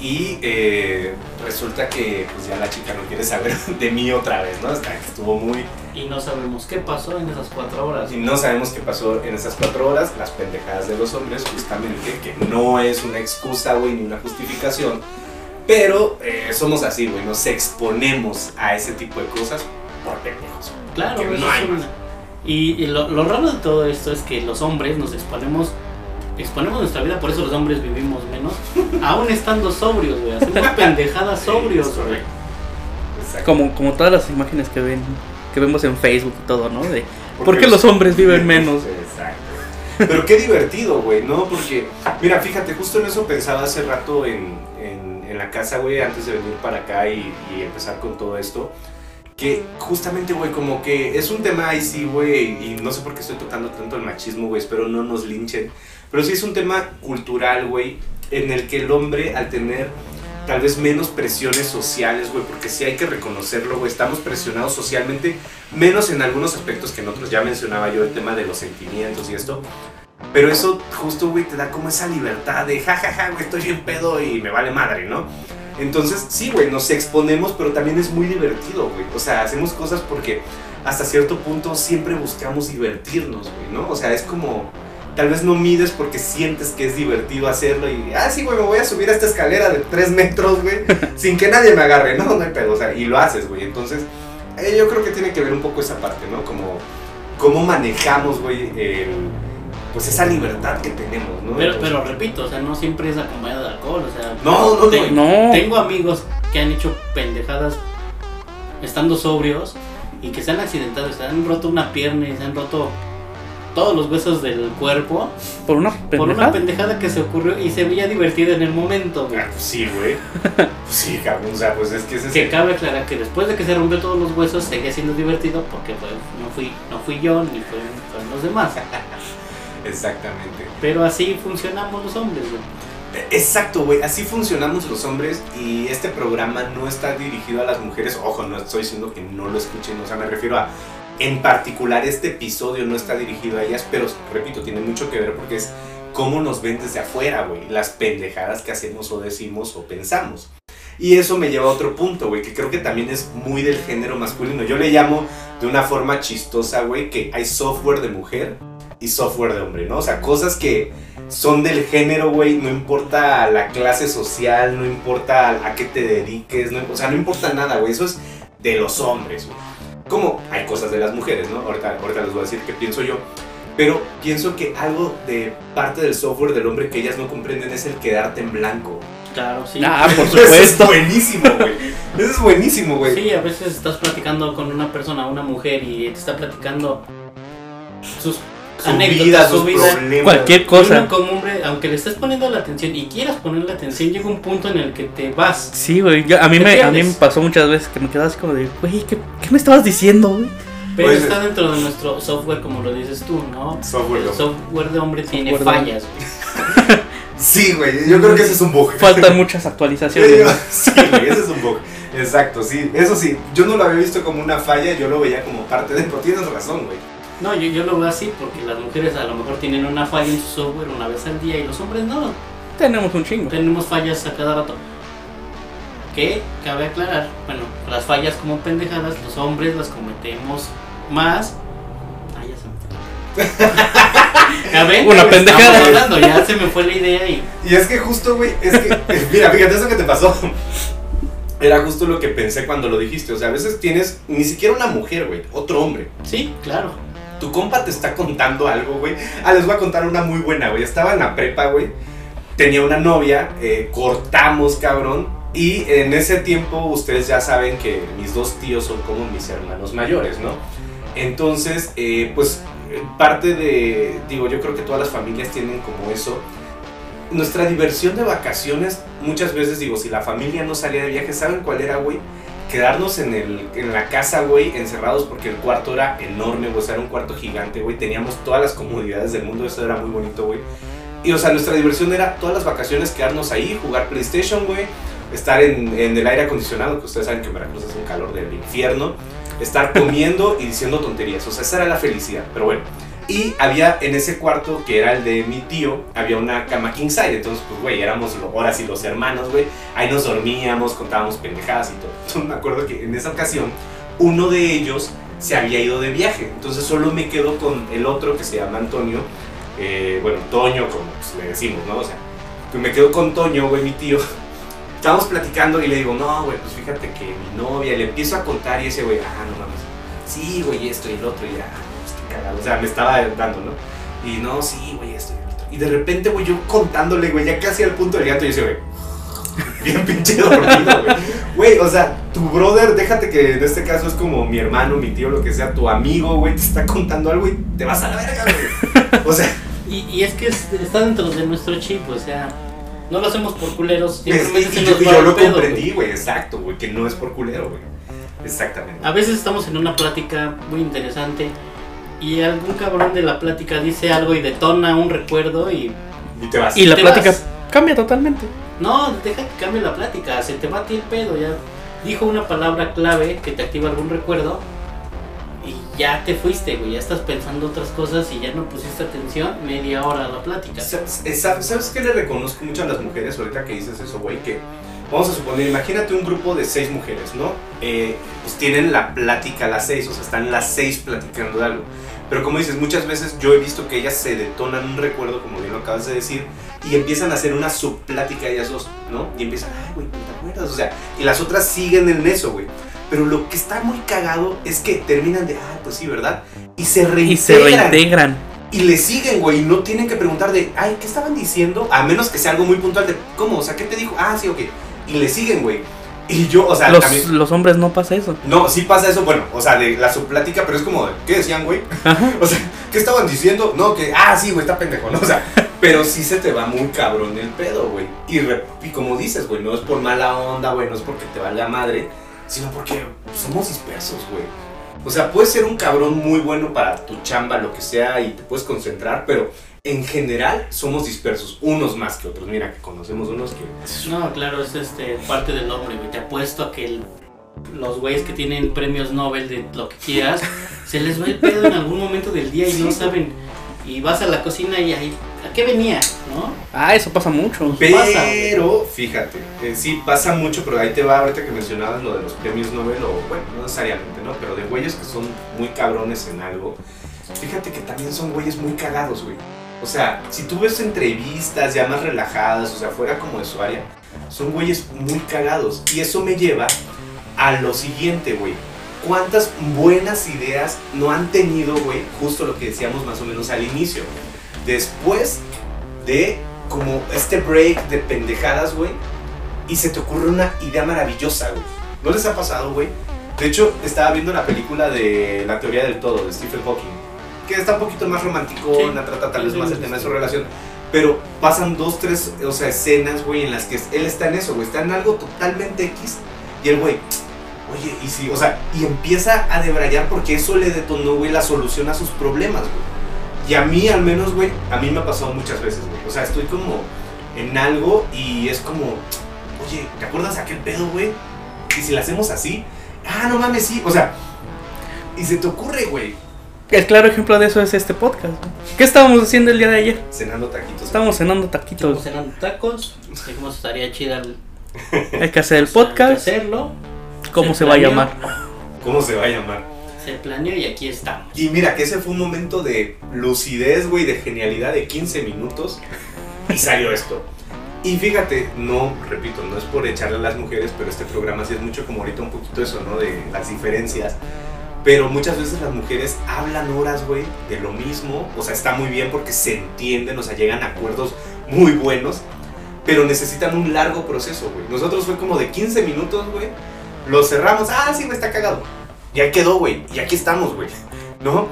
Y eh, resulta que pues ya la chica no quiere saber *laughs* de mí otra vez, ¿no? Hasta que estuvo muy, Y no sabemos qué pasó en esas cuatro horas. y no sabemos qué pasó en esas cuatro horas, las pendejadas de los hombres, justamente, que no es una excusa, güey, ni una justificación. Pero eh, somos así, güey, nos exponemos a ese tipo de cosas por pendejos. Claro, eso no hay una- Y, y lo, lo raro de todo esto es que los hombres nos exponemos, exponemos nuestra vida, por eso los hombres vivimos menos, *laughs* aún estando sobrios, güey. Hacemos pendejadas sobrios, güey. Como, como todas las imágenes que ven, que vemos en Facebook y todo, ¿no? De Porque ¿por qué los hombres viven *laughs* menos? Exacto. Pero qué divertido, güey, ¿no? Porque, mira, fíjate, justo en eso pensaba hace rato en, en, en la casa, güey, antes de venir para acá y, y empezar con todo esto. Que justamente, güey, como que es un tema ahí sí, güey, y no sé por qué estoy tocando tanto el machismo, güey, espero no nos linchen. Pero sí es un tema cultural, güey, en el que el hombre, al tener tal vez menos presiones sociales, güey, porque sí hay que reconocerlo, güey, estamos presionados socialmente, menos en algunos aspectos que en otros, ya mencionaba yo el tema de los sentimientos y esto, Pero eso justo, güey, te da como esa libertad de jajaja, güey, estoy bien pedo y me vale madre, ¿no? Entonces, sí, güey, nos exponemos, pero también es muy divertido, güey. O sea, hacemos cosas porque hasta cierto punto siempre buscamos divertirnos, güey, ¿no? O sea, es como, tal vez no mides porque sientes que es divertido hacerlo y, ah, sí, güey, me voy a subir a esta escalera de 3 metros, güey, *laughs* sin que nadie me agarre, no, no hay pedo, o sea, y lo haces, güey. Entonces, eh, yo creo que tiene que ver un poco esa parte, ¿no? Como, cómo manejamos, güey, el pues esa libertad que tenemos, ¿no? Pero, pero repito, o sea, no siempre es acompañado de alcohol, o sea, No, no, te- no. tengo amigos que han hecho pendejadas estando sobrios y que se han accidentado, se han roto una pierna y se han roto todos los huesos del cuerpo Por una por una pendejada. pendejada que se ocurrió y se veía divertida en el momento, güey. Ah, pues sí, güey. Pues *laughs* sí, cabrón, o sea, pues es que ese es Que cabe aclarar que después de que se rompió todos los huesos seguía siendo divertido porque pues, no fui no fui yo ni fueron, fueron los demás. *laughs* Exactamente. Pero así funcionamos los hombres, güey. Exacto, güey. Así funcionamos los hombres y este programa no está dirigido a las mujeres. Ojo, no estoy diciendo que no lo escuchen, o sea, me refiero a. En particular, este episodio no está dirigido a ellas, pero repito, tiene mucho que ver porque es cómo nos ven desde afuera, güey. Las pendejadas que hacemos o decimos o pensamos. Y eso me lleva a otro punto, güey, que creo que también es muy del género masculino. Yo le llamo de una forma chistosa, güey, que hay software de mujer y software de hombre, ¿no? O sea, cosas que son del género, güey, no importa la clase social, no importa a qué te dediques, no, o sea, no importa nada, güey, eso es de los hombres, güey. Como hay cosas de las mujeres, ¿no? Ahorita, ahorita les voy a decir qué pienso yo, pero pienso que algo de parte del software del hombre que ellas no comprenden es el quedarte en blanco. Claro, sí. Ah, por *laughs* Eso es supuesto. buenísimo, güey. Eso es buenísimo, güey. Sí, a veces estás platicando con una persona, una mujer, y te está platicando sus Su anécdotas, vida, su sus vida. problemas. Cualquier Y cosa. uno como hombre, aunque le estés poniendo la atención y quieras ponerle atención, llega un punto en el que te vas. Sí, güey. yo- A mí me, a mí me pasó muchas veces que me quedaba así como de, güey, ¿qué, qué me estabas diciendo, güey? Pero Pues, está dentro de nuestro software, como lo dices tú, ¿no? Software de El hombre. software de hombre tiene de fallas. güey. *laughs* Sí, güey, yo creo que ese es un bug. Faltan *laughs* muchas actualizaciones. Sí, güey, ese es un bug. Exacto, sí. Eso sí, yo no lo había visto como una falla, yo lo veía como parte de... Pero tienes razón, güey. No, yo, yo lo veo así porque las mujeres a lo mejor tienen una falla en su software una vez al día y los hombres no. Tenemos un chingo. Tenemos fallas a cada rato. Que cabe aclarar, bueno, las fallas como pendejadas, los hombres las cometemos más. Ah, ya se me fue. *laughs* ¿Ya ven? Una pendejada. hablando, ya se me fue la idea y. Y es que justo, güey, es que... *laughs* Mira, fíjate eso que te pasó. Era justo lo que pensé cuando lo dijiste. O sea, a veces tienes ni siquiera una mujer, güey, otro hombre. Sí, claro. Tu compa te está contando algo, güey. Ah, les voy a contar una muy buena, güey. Estaba en la prepa, güey. Tenía una novia, eh, cortamos, cabrón. Y en ese tiempo ustedes ya saben que mis dos tíos son como mis hermanos mayores, ¿no? Entonces, eh, pues eh, parte de, digo, yo creo que todas las familias tienen como eso. Nuestra diversión de vacaciones, muchas veces digo, si la familia no salía de viaje, ¿saben cuál era, güey? Quedarnos en, el, en la casa, güey, encerrados porque el cuarto era enorme, güey, o sea, era un cuarto gigante, güey. Teníamos todas las comodidades del mundo, eso era muy bonito, güey. Y, o sea, nuestra diversión era todas las vacaciones quedarnos ahí, jugar PlayStation, güey, estar en, en el aire acondicionado, que ustedes saben que en Veracruz es un calor del infierno, estar comiendo y diciendo tonterías, o sea, esa era la felicidad, pero bueno. Y había en ese cuarto, que era el de mi tío, había una cama king size, entonces, pues, güey, éramos ahora sí los hermanos, güey, ahí nos dormíamos, contábamos pendejadas y todo. *laughs* Entonces, me acuerdo que en esa ocasión, uno de ellos se había ido de viaje, entonces solo me quedo con el otro que se llama Antonio, eh, bueno, Toño, como pues, le decimos, ¿no? O sea, que me quedo con Toño, güey, mi tío. *laughs* Estábamos platicando y le digo, no, güey, pues fíjate que mi novia, le empiezo a contar y ese güey, ah, no mames, sí, güey, esto y el otro, y ya, pues cagado, o sea, me estaba dando, ¿no? Y no, sí, güey, esto y otro. Y de repente, güey, yo contándole, güey, ya casi al punto del gato, y ese güey, *laughs* bien pinche dormido, güey. Güey, o sea, tu brother, déjate que en este caso es como mi hermano, mi tío, lo que sea, tu amigo, güey, te está contando algo y te vas a la verga, güey. O sea, Y, y es que es- está dentro de nuestro chip, o sea, no lo hacemos por culeros, es- simplemente se y yo, nos y va yo el lo pedo, comprendí, güey, exacto, güey, que no es por culero, güey. Exactamente. A veces estamos en una plática muy interesante y algún cabrón de la plática dice algo y detona un recuerdo y Y te vas. Y la plática vas. cambia totalmente. no, deja que cambie la plática, se te va a ti el pedo, ya dijo una palabra clave que te activa algún recuerdo y ya te fuiste, güey, ya estás pensando otras cosas y ya no pusiste atención media hora a la plática. ¿Sabes, ¿Sabes qué le reconozco mucho a las mujeres ahorita que dices eso, güey? Que vamos a suponer, imagínate un grupo de seis mujeres, ¿no? Eh, pues tienen la plática a las seis, o sea, están las seis platicando de algo. Pero como dices, muchas veces yo he visto que ellas se detonan un recuerdo, como bien lo acabas de decir, y empiezan a hacer una subplática ellas dos, ¿no? Y empiezan, ay, güey, ¿te acuerdas? O sea, y las otras siguen en eso, güey. Pero lo que está muy cagado es que terminan de, ah, pues sí, ¿verdad? Y se reintegran. Y se reintegran. Y le siguen, güey, y no tienen que preguntar de, ay, ¿qué estaban diciendo? A menos que sea algo muy puntual de, ¿cómo? O sea, ¿qué te dijo? Ah, sí, ok. Y le siguen, güey. Y yo, o sea, los, también... los hombres no pasa eso. No, sí pasa eso, bueno, o sea, de la subplática, pero es como, ¿qué decían, güey? O sea, ¿qué estaban diciendo? No, que, ah, sí, güey, está pendejo, ¿no? O sea, pero sí se te va muy cabrón el pedo, güey. Y, y como dices, güey, no es por mala onda, güey, no es porque te valga madre, sino porque somos dispersos, güey. O sea, puedes ser un cabrón muy bueno para tu chamba, lo que sea, y te puedes concentrar, pero en general somos dispersos, unos más que otros. Mira, que conocemos unos que... No, claro, es este, parte del hombre, güey. Te apuesto a que el- los güeyes que tienen premios Nobel de lo que quieras, *laughs* se les va el pedo en algún momento del día y no saben. Y vas a la cocina y ahí, ¿a qué venía? ¿No? Ah, eso pasa mucho. pasa, Pero, fíjate, eh, sí pasa mucho, pero ahí te va ahorita que mencionabas lo de los premios Nobel, o bueno, no necesariamente, ¿no? Pero de güeyes que son muy cabrones en algo. Fíjate que también son güeyes muy cagados, güey. O sea, si tú ves entrevistas ya más relajadas, o sea, fuera como de su área, son güeyes muy cagados. Y eso me lleva a lo siguiente, güey. ¿Cuántas buenas ideas no han tenido, güey? Justo lo que decíamos más o menos al inicio. Después de como este break de pendejadas, güey. Y se te ocurre una idea maravillosa, güey. ¿No les ha pasado, güey? De hecho, estaba viendo la película de La teoría del todo, de Stephen Hawking. Que está un poquito más romántico, Sí. trata tal vez más el tema de su relación. Pero pasan dos, tres, o sea, escenas, güey, en las que él está en eso, güey. Está en algo totalmente X. Y el güey, oye, y si, o sea, y empieza a debrayar porque eso le detonó, güey, la solución a sus problemas, güey. Y a mí, al menos, güey, a mí me ha pasado muchas veces, güey. O sea, estoy como en algo y es como, oye, ¿te acuerdas aquel pedo, güey? Y si lo hacemos así, ah, no mames, sí. O sea, y se te ocurre, güey, El claro ejemplo de eso es este podcast. ¿no? ¿Qué estábamos haciendo el día de ayer? cenando taquitos. Estábamos cenando Estamos taquitos. cenando tacos, dijimos estaría chida el- Hay que hacer el hay que podcast. hacerlo. ¿Cómo se se va a planeó. llamar? ¿Cómo se va a llamar? Se planeó y aquí estamos. Y mira, que ese fue un momento de lucidez, güey, de genialidad de 15 minutos. Y salió esto. Y fíjate, no, repito, no es por echarle a las mujeres, pero este programa sí es mucho como ahorita un poquito eso, ¿no? De las diferencias. Pero muchas veces las mujeres hablan horas, güey, de lo mismo. O sea, está muy bien porque se entienden, o sea, llegan a acuerdos muy buenos. Pero necesitan un largo proceso, güey. Nosotros fue como de 15 minutos, güey. Lo cerramos. Ah, sí, me está cagado. Ya quedó, güey. Y aquí estamos, güey. ¿No?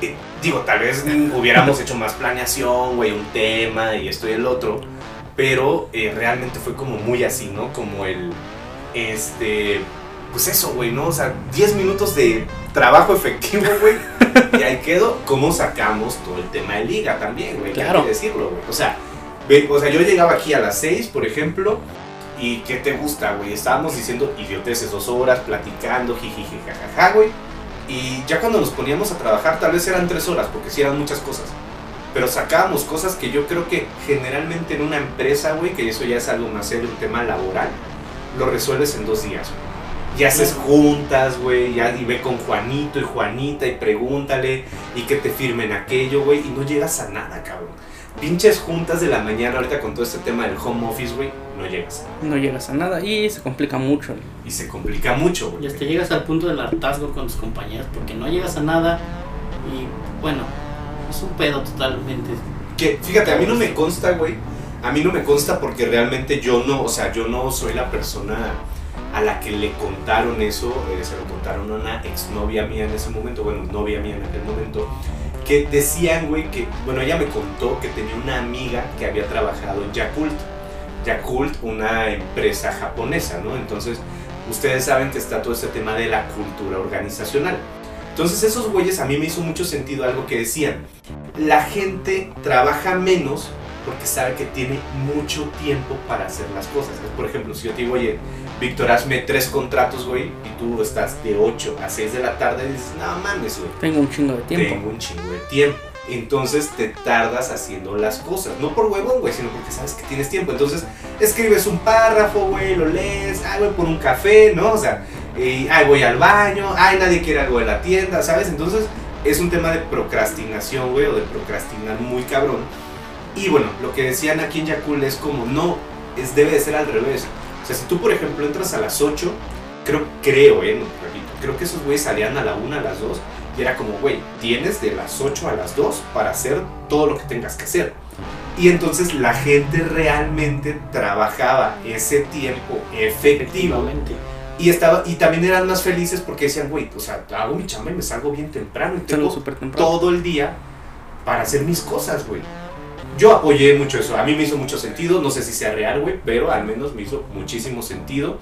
Eh, digo, tal vez hubiéramos hecho más planeación, güey, un tema y esto y el otro. Pero eh, realmente fue como muy así, ¿no? Como el. Este. Pues eso, güey, ¿no? O sea, 10 minutos de trabajo efectivo, güey. y ahí quedó. ¿Cómo sacamos todo el tema de liga también, güey? que hay Claro. que decirlo, güey. O sea, ve- o sea, yo llegaba aquí a las 6, por ejemplo. ¿Y qué te gusta, güey? Estábamos diciendo idioteces dos horas, platicando, jijiji, jajaja, güey. Y ya cuando nos poníamos a trabajar, tal vez eran tres horas, porque sí eran muchas cosas. Pero sacábamos cosas que yo creo que generalmente en una empresa, güey, que eso ya es algo más serio, un tema laboral, lo resuelves en dos días, güey. Y haces juntas, güey, ya y ve con Juanito y Juanita y pregúntale y que te firmen aquello, güey, y no llegas a nada, cabrón. Pinches juntas de la mañana ahorita con todo este tema del home office, güey, no llegas. No llegas a nada y se complica mucho. Y se complica mucho, güey. Y hasta llegas al punto del hartazgo con tus compañeros porque no llegas a nada y bueno, es un pedo totalmente. Que fíjate, a mí no me consta, güey. A mí no me consta porque realmente yo no, o sea, yo no soy la persona a la que le contaron eso. eh, se lo contaron a una exnovia mía en ese momento, bueno, novia mía en aquel momento. Que decían, güey, que, bueno, ella me contó que tenía una amiga que había trabajado en Yakult. Yakult, una empresa japonesa, ¿no? Entonces, ustedes saben que está todo este tema de la cultura organizacional. Entonces, esos güeyes a mí me hizo mucho sentido algo que decían la gente trabaja menos porque sabe que tiene mucho tiempo para hacer las cosas. Por ejemplo, si yo te digo, oye, Víctor, hazme tres contratos, güey, y tú estás de 8 a 6 de la tarde y dices, no mames, güey. Tengo un chingo de tiempo. Tengo un chingo de tiempo. Entonces te tardas haciendo las cosas. No por huevón, güey, sino porque sabes que tienes tiempo. Entonces escribes un párrafo, güey, lo lees, ay, voy por un café, ¿no? O sea, y, ay, voy al baño, ay, nadie quiere algo de la tienda, ¿sabes? Entonces es un tema de procrastinación, güey, o de procrastinar muy cabrón. Y bueno, lo que decían aquí en Yakul es como, no, es, debe de ser al revés. Sea, si tú, por ejemplo, entras a las 8, creo, creo, eh, no, repito, creo que esos güeyes salían a la 1, a las 2, y era como, güey, tienes de las 8 a las 2 para hacer todo lo que tengas que hacer. Y entonces la gente realmente trabajaba ese tiempo efectivo. Efectivamente. Y, estaba, y también eran más felices porque decían, güey, o sea, hago mi chamba y me salgo bien temprano y tengo temprano. todo el día para hacer mis cosas, güey. Yo apoyé mucho eso, a mí me hizo mucho sentido, no sé si sea real, güey, pero al menos me hizo muchísimo sentido.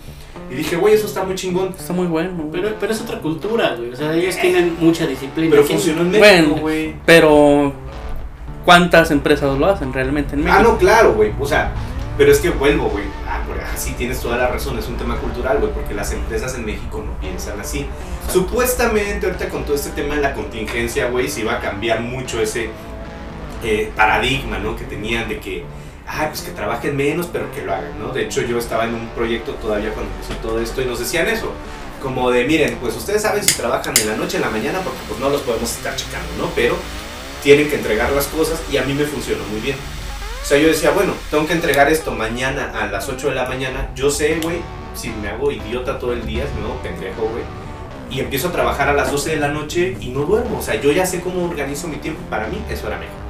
Y dije, güey, eso está muy chingón. Está muy bueno. güey. Pero, pero es otra cultura, güey. O sea, ellos tienen mucha disciplina. Pero funcionó en Bueno. México, güey. Pero, ¿cuántas empresas lo hacen realmente en México? Ah, no, claro, güey. O sea, pero es que vuelvo, güey. Ah, ah, sí, tienes toda la razón. Es un tema cultural, güey, porque las empresas en México no piensan así. Supuestamente, ahorita con todo este tema de la contingencia, güey, se iba a cambiar mucho ese eh, paradigma, ¿no? Que tenían de que, ah, pues que trabajen menos, pero que lo hagan, ¿no? De hecho, yo estaba en un proyecto todavía cuando empezó todo esto y nos decían eso. Como de, miren, pues ustedes saben si trabajan en la noche, en la mañana, porque pues no los podemos estar checando, ¿no? Pero tienen que entregar las cosas y a mí me funcionó muy bien. O sea, yo decía, bueno, tengo que entregar esto mañana a las 8 de la mañana. Yo sé, güey, si me hago idiota todo el día, hago pendejo, güey. Y empiezo a trabajar a las 12 de la noche y no duermo. O sea, yo ya sé cómo organizo mi tiempo. Para mí, eso era mejor.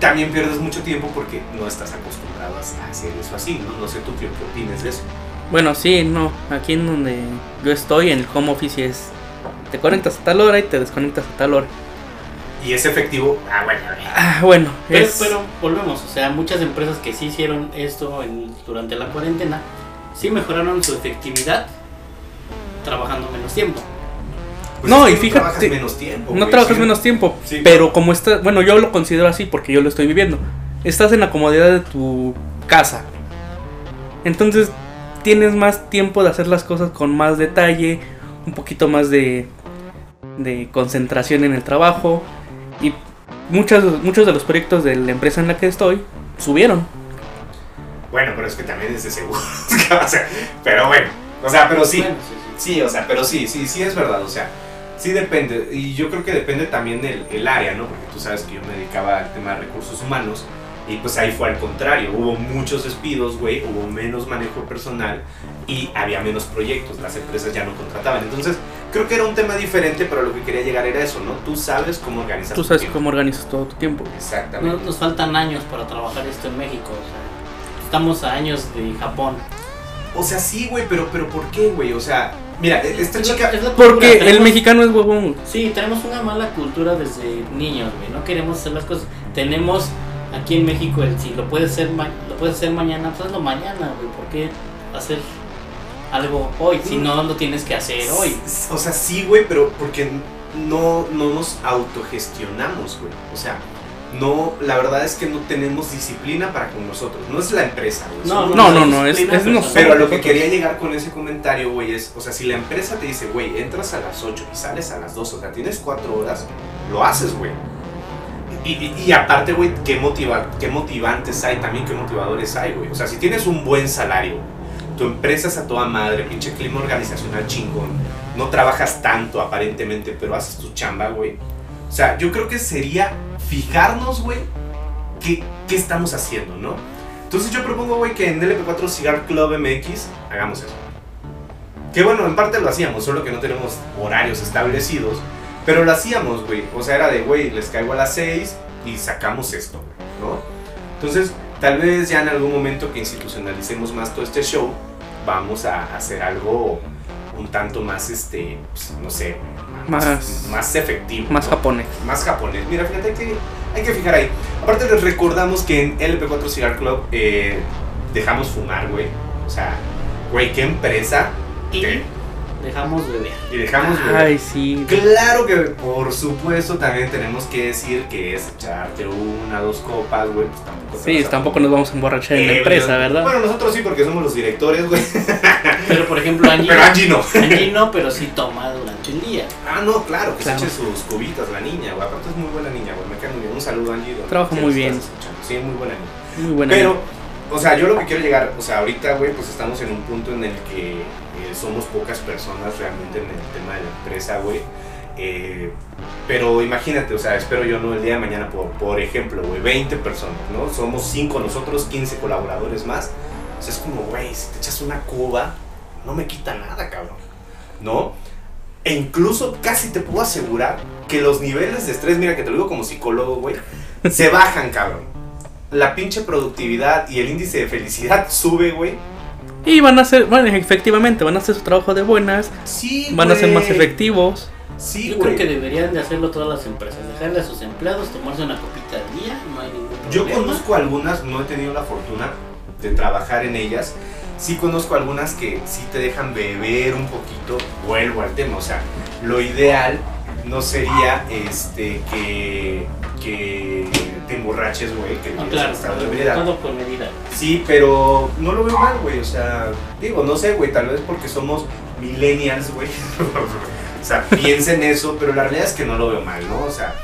También pierdes mucho tiempo porque no estás acostumbrado a hacer eso así, ¿no? No sé tú qué, qué opinas de eso. Bueno, sí, no. Aquí en donde yo estoy, en el home office es. Te conectas a tal hora y te desconectas a tal hora. Y es efectivo. Ah, bueno. Ah, bueno, Pero, es. pero volvemos, o sea, muchas empresas que sí hicieron esto en- durante la cuarentena, sí mejoraron su efectividad trabajando menos tiempo. Pues No, es y fíjate, trabajas menos tiempo. no güey, trabajas sí. menos tiempo, Sí. pero como estás, bueno, yo lo considero así porque yo lo estoy viviendo. Estás en la comodidad de tu casa. Entonces tienes más tiempo de hacer las cosas con más detalle, un poquito más de, de concentración en el trabajo y muchos, muchos de los proyectos de la empresa en la que estoy subieron. Bueno, pero es que también es de seguro. *laughs* o sea, pero bueno. O sea, pero sí. Bueno, sí, sí. Sí, o sea, pero sí, sí, sí es verdad, o sea, sí depende, y yo creo que depende también del el área, ¿no? Porque tú sabes que yo me dedicaba al tema de recursos humanos, y pues ahí fue al contrario, hubo muchos despidos, güey, hubo menos manejo personal, y había menos proyectos, las empresas ya no contrataban, entonces creo que era un tema diferente, pero lo que quería llegar era eso, ¿no? Tú sabes cómo organizar Tú tu sabes cómo organizas todo tu tiempo. Exactamente. Nos, nos faltan años para trabajar esto en México. o sea, estamos a años de Japón. O sea, sí, güey, pero, pero ¿por qué, güey? O sea, mira, esta Es la- chica... es Porque el mexicano es huevón. Sí, tenemos una mala cultura desde niños, güey. No queremos hacer las cosas. Tenemos aquí en México el si lo puedes hacer, ma- lo puedes hacer mañana, pues hazlo mañana, güey. ¿Por qué hacer algo hoy si no lo tienes que hacer hoy? O sea, sí, güey, pero porque no, no nos autogestionamos, güey. O sea, no, la verdad es que no tenemos disciplina para con nosotros. No es la empresa, güey. No, No, no, no, es, nosotros. Pero a lo que quería llegar con ese comentario, güey, es, o sea, si la empresa te dice, güey, entras a las 8 y sales a las 2, o sea, tienes 4 horas, lo haces, güey. Y, y- y aparte, güey, ¿qué, motiva, qué motivantes hay también, qué motivadores hay, güey. O sea, si tienes un buen salario, tu empresa es a toda madre, pinche clima organizacional chingón, no trabajas tanto aparentemente, pero haces tu chamba, güey. O sea, yo creo que sería fijarnos, güey, qué, qué estamos haciendo, ¿no? Entonces yo propongo, güey, que en LP4 Cigar Club MX hagamos eso. Que bueno, en parte lo hacíamos, solo que no tenemos horarios establecidos. Pero lo hacíamos, güey. O sea, era de, güey, les caigo a las 6 y sacamos esto, güey, ¿no? Entonces, tal vez ya en algún momento que institucionalicemos más todo este show, vamos a hacer algo un tanto más, este, pues, no sé, Más- más efectivo. Más ¿no? japonés. más japonés. Mira, fíjate hay que hay que fijar ahí. Aparte les recordamos que en LP4 Cigar Club eh, dejamos fumar, güey. O sea, güey, qué empresa. Y ¿Qué? dejamos beber. Y dejamos beber. Ay, sí. Claro que por supuesto también tenemos que decir que es echarte una, dos copas, güey. Pues tampoco Sí, tampoco nos vamos a emborrachar en la Eh, empresa, ¿verdad? Bueno, nosotros sí, porque somos los directores, güey. *laughs* Pero por ejemplo, Angie, Pero Angie no. Angie no, pero sí toma durante el día. Ah, no, claro, que Claro. se eche sus cubitas la niña, güey. Aparte es muy buena niña, güey. Me cae muy bien. Un saludo, Angie. donde Trabaja muy bien. escuchando. Sí, muy buena niña. Muy buena. Pero, o sea, yo lo que quiero llegar, o sea, ahorita, güey, pues estamos en un punto en el que eh, somos pocas personas realmente en el tema de la empresa, güey. Eh, pero imagínate, o sea, espero yo no el día de mañana, por, por ejemplo, güey, 20 personas, ¿no? Somos 5 nosotros, 15 colaboradores más. O sea, es como, güey, si te echas una cuba, no me quita nada, cabrón. ¿No? E incluso casi te puedo asegurar que los niveles de estrés, mira que te lo digo como psicólogo, güey, *laughs* se bajan, cabrón. La pinche productividad y el índice de felicidad sube, güey. Y van a ser, bueno, efectivamente, van a hacer su trabajo de buenas, Sí, van a ser más efectivos. Sí, Yo güey. creo que deberían de hacerlo todas las empresas. Dejarle a sus empleados tomarse una copita al día, no hay ningún Yo problema. conozco algunas, no he tenido la fortuna de trabajar en ellas. Sí conozco algunas que sí te dejan beber un poquito. Vuelvo al tema, o sea, lo ideal no sería este que, que te emborraches, güey, que No, claro, estado de ebriedad. todo con medida. Sí, pero no lo veo mal, güey. O sea, digo, no sé, güey, tal vez porque somos millennials, güey. *laughs* o sea, piensa en eso, pero la realidad es que no lo veo mal, ¿no? O sea,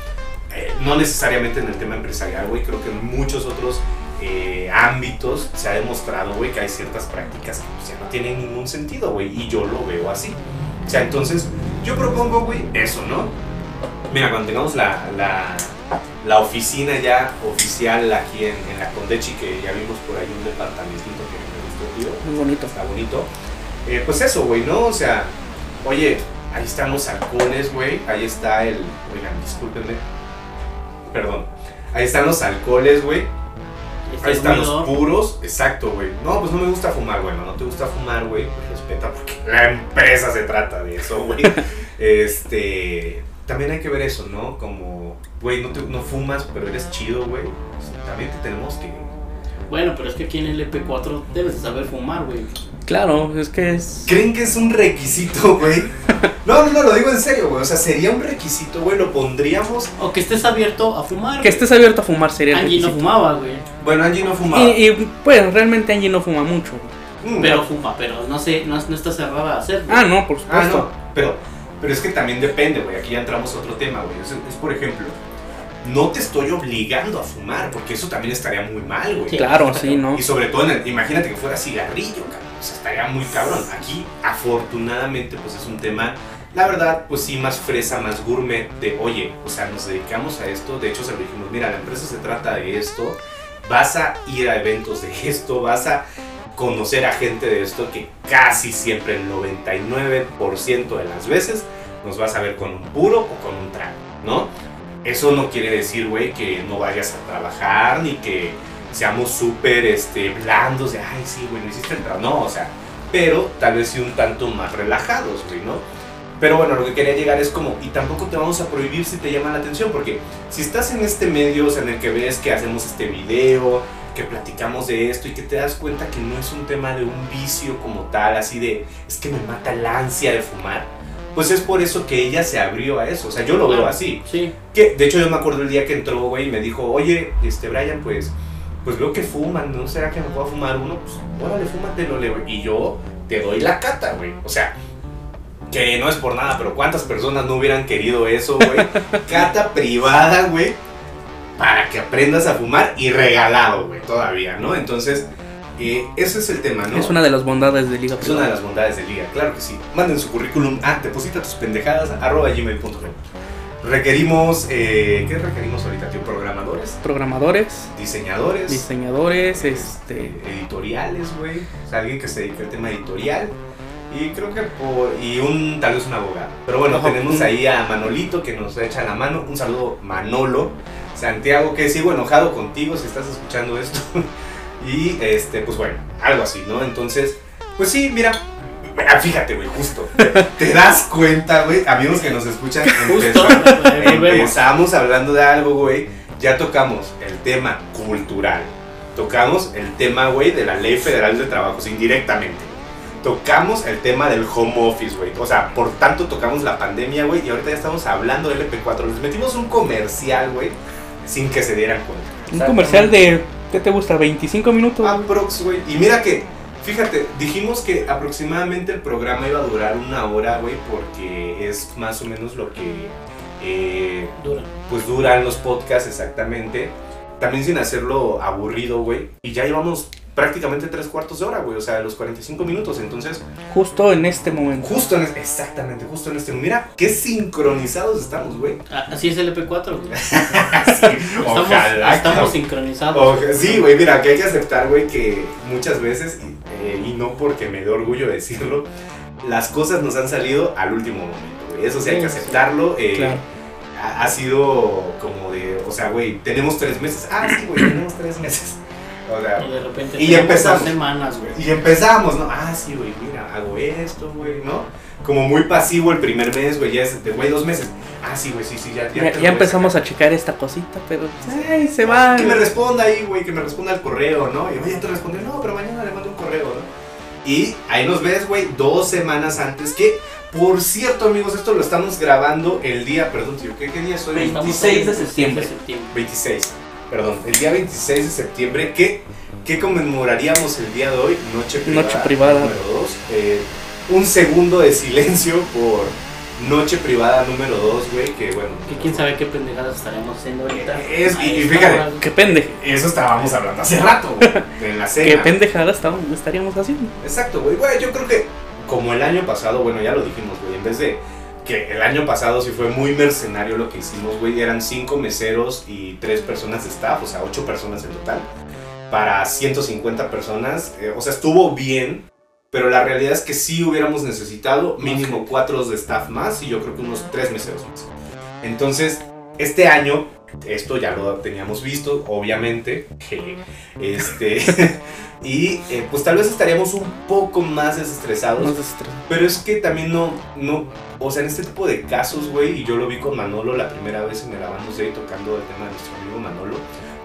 eh, no necesariamente en el tema empresarial, güey. Creo que en muchos otros eh, ámbitos se ha demostrado, güey, que hay ciertas prácticas que pues, ya no tienen ningún sentido, güey. Y yo lo veo así. O sea, entonces, yo propongo, güey, eso, ¿no? Mira, cuando tengamos la, la, la oficina ya oficial aquí en, en la Condechi, que ya vimos por ahí un departamentito que me gustó, tío, Muy bonito. está bonito. Eh, pues eso, güey, ¿no? O sea, oye, ahí están los alcoholes, güey. Ahí está el. Oigan, discúlpenme. Perdón. Ahí están los alcoholes, güey. Ahí están los puros. Exacto, güey. No, pues no me gusta fumar, güey. No, no te gusta fumar, güey. Pues respeta porque la empresa se trata de eso, güey. *laughs* este. También hay que ver eso, ¿no? Como, güey, no, te- no fumas, pero eres chido, güey. Pues, también te tenemos que. Bueno, pero es que aquí en el EP4 debes de saber fumar, güey. Claro, es que es. ¿Creen que es un requisito, güey? No, no, no, lo digo en serio, güey. O sea, sería un requisito, güey. Lo pondríamos. O que estés abierto a fumar. Que estés abierto a fumar sería el Angie no fumaba, güey. Bueno, Angie no fumaba. Y, y, pues realmente Angie no fuma mucho. Mm, Pero fuma, pero no sé, no, no está cerrada a hacerlo. Ah, no, por Ah, supuesto. no. Pero, pero es que también depende, güey. Aquí ya entramos a otro tema, güey. Es, es, por ejemplo, no te estoy obligando a fumar, porque eso también estaría muy mal, güey. Sí. Claro, sí, ¿no? Y sobre todo, en el- imagínate que fuera cigarrillo, cabrón. O sea, estaría muy cabrón. Aquí, afortunadamente, pues es un tema, la verdad, pues sí, más fresa, más gourmet, de, oye, o sea, nos dedicamos a esto. De hecho, se lo dijimos, mira, la empresa se trata de esto. Vas a ir a eventos de esto, vas a conocer a gente de esto que casi siempre, el 99% de las veces, nos vas a ver con un puro o con un trago, ¿no? Eso no quiere decir, güey, que no vayas a trabajar ni que seamos súper este, blandos de, ay, sí, güey, no hiciste el. No, o sea, pero tal vez sí un tanto más relajados, güey, ¿no? Pero bueno, lo que quería llegar es como, y tampoco te vamos a prohibir si te llama la atención, porque si estás en este medio o sea, en el que ves que hacemos este video, que platicamos de esto y que te das cuenta que no es un tema de un vicio como tal, así de, es que me mata la ansia de fumar, pues es por eso que ella se abrió a eso, o sea, yo lo veo así. Sí. Que, de hecho, yo me acuerdo el día que entró, güey, y me dijo, oye, este, Brian, pues, pues veo que fuman, ¿no será que me puedo fumar uno? Pues, órale, fúmatelo, le Y yo te doy la cata, güey. O sea, que no es por nada, pero ¿cuántas personas no hubieran querido eso, güey? *laughs* cata privada, güey, para que aprendas a fumar y regalado, güey, todavía, ¿no? Entonces, eh, ese es el tema, ¿no? Es una de las bondades de Liga Es una de las bondades de Liga, claro que sí. Manden su currículum a deposita tus pendejadas arroba gmail.com. Requerimos, eh, ¿qué requerimos ahorita, tío? Programadores, Programadores, diseñadores, diseñadores, este. editoriales, güey. O sea, alguien que se dedique al tema editorial. Y creo que por. Y un. Tal vez un abogado. Pero bueno, Ajá. tenemos ahí a Manolito que nos echa la mano. Un saludo, Manolo. Santiago, que sigo enojado contigo si estás escuchando esto. *laughs* y este, pues bueno, algo así, ¿no? Entonces, pues sí, mira. Fíjate, güey, justo. *laughs* Te das cuenta, güey. Amigos que nos escuchan, Justo. volvemos. Empezamos hablando de algo, güey. Ya tocamos el tema cultural. Tocamos el tema, güey, de la Ley Federal de Trabajo, indirectamente. Tocamos el tema del home office, güey. O sea, por tanto tocamos la pandemia, güey. Y ahorita ya estamos hablando del LP4. Les metimos un comercial, güey, sin que se dieran cuenta. Un comercial de. ¿Qué te gusta? ¿25 minutos? Aprox, güey. Y mira que, Fíjate, dijimos que aproximadamente el programa iba a durar una hora, güey, porque es más o menos lo que eh, Dura. pues duran los podcasts exactamente. También sin hacerlo aburrido, güey. Y ya llevamos prácticamente tres cuartos de hora, güey. O sea, los 45 minutos. Entonces, Justo en este momento. justo en este, exactamente, justo en este. Mira, qué sincronizados estamos, güey. Ah, Así es el EP4. güey. *laughs* Sí, Estamos, ojalá, estamos sincronizados. Oja- Sí, güey, mira, que hay que aceptar, güey, que muchas veces, y, eh, y no porque me dé orgullo decirlo, las cosas nos han salido al último momento, güey. Eso sí hay que aceptarlo. eh, Claro. ha, ha sido como de, o sea, güey, tenemos tres meses. Ah, sí, güey, tenemos tres meses. O sea, Y de repente Y empezamos. dos semanas, güey. y empezamos, ¿no? Ah, sí, güey, mira, hago esto, güey, ¿no? Como muy pasivo el primer mes, güey, ya es de, güey, dos meses. Ah, sí, güey, sí, sí, ya, Ya, ya empezamos a checar esta cosita, pero ay, se va. Que me responda ahí, güey, que me responda al correo, ¿no? Y oye, te respondió, no, pero mañana le mando un correo, ¿no? Y ahí nos ves, güey, dos semanas antes que, por cierto, amigos, esto lo estamos grabando el día, perdón, tío, ¿qué, qué día es hoy? Estamos 26 de en- septiembre. de septiembre. 26, perdón, el día 26 de septiembre, ¿qué, qué conmemoraríamos el día de hoy? Noche privada. Noche privada. Número 2. un segundo de silencio por Noche privada número 2, güey, que bueno. Que quién sabe qué pendejadas estaremos haciendo ahorita. Es- y- fíjate. Qué pendeja. Eso estábamos hablando hace rato, güey, en la cena. Qué pendejada estábamos- estaríamos haciendo. Exacto, güey. Güey, yo creo que como el año pasado, bueno, ya lo dijimos, güey, en vez de que el año pasado sí fue muy mercenario lo que hicimos, güey, eran cinco meseros y tres personas de staff, o sea, ocho personas en total, para 150 personas. eh, o sea, estuvo bien, pero la realidad es que sí hubiéramos necesitado mínimo cuatro de staff más y yo creo que unos tres meseros más. Entonces, este año, esto ya lo teníamos visto, obviamente, que este, *laughs* y eh, pues tal vez estaríamos un poco más desestresados, Más pero es que también no, no, o sea, en este tipo de casos, güey, y yo lo vi con Manolo la primera vez en el Abandos Day tocando el tema de nuestro amigo Manolo,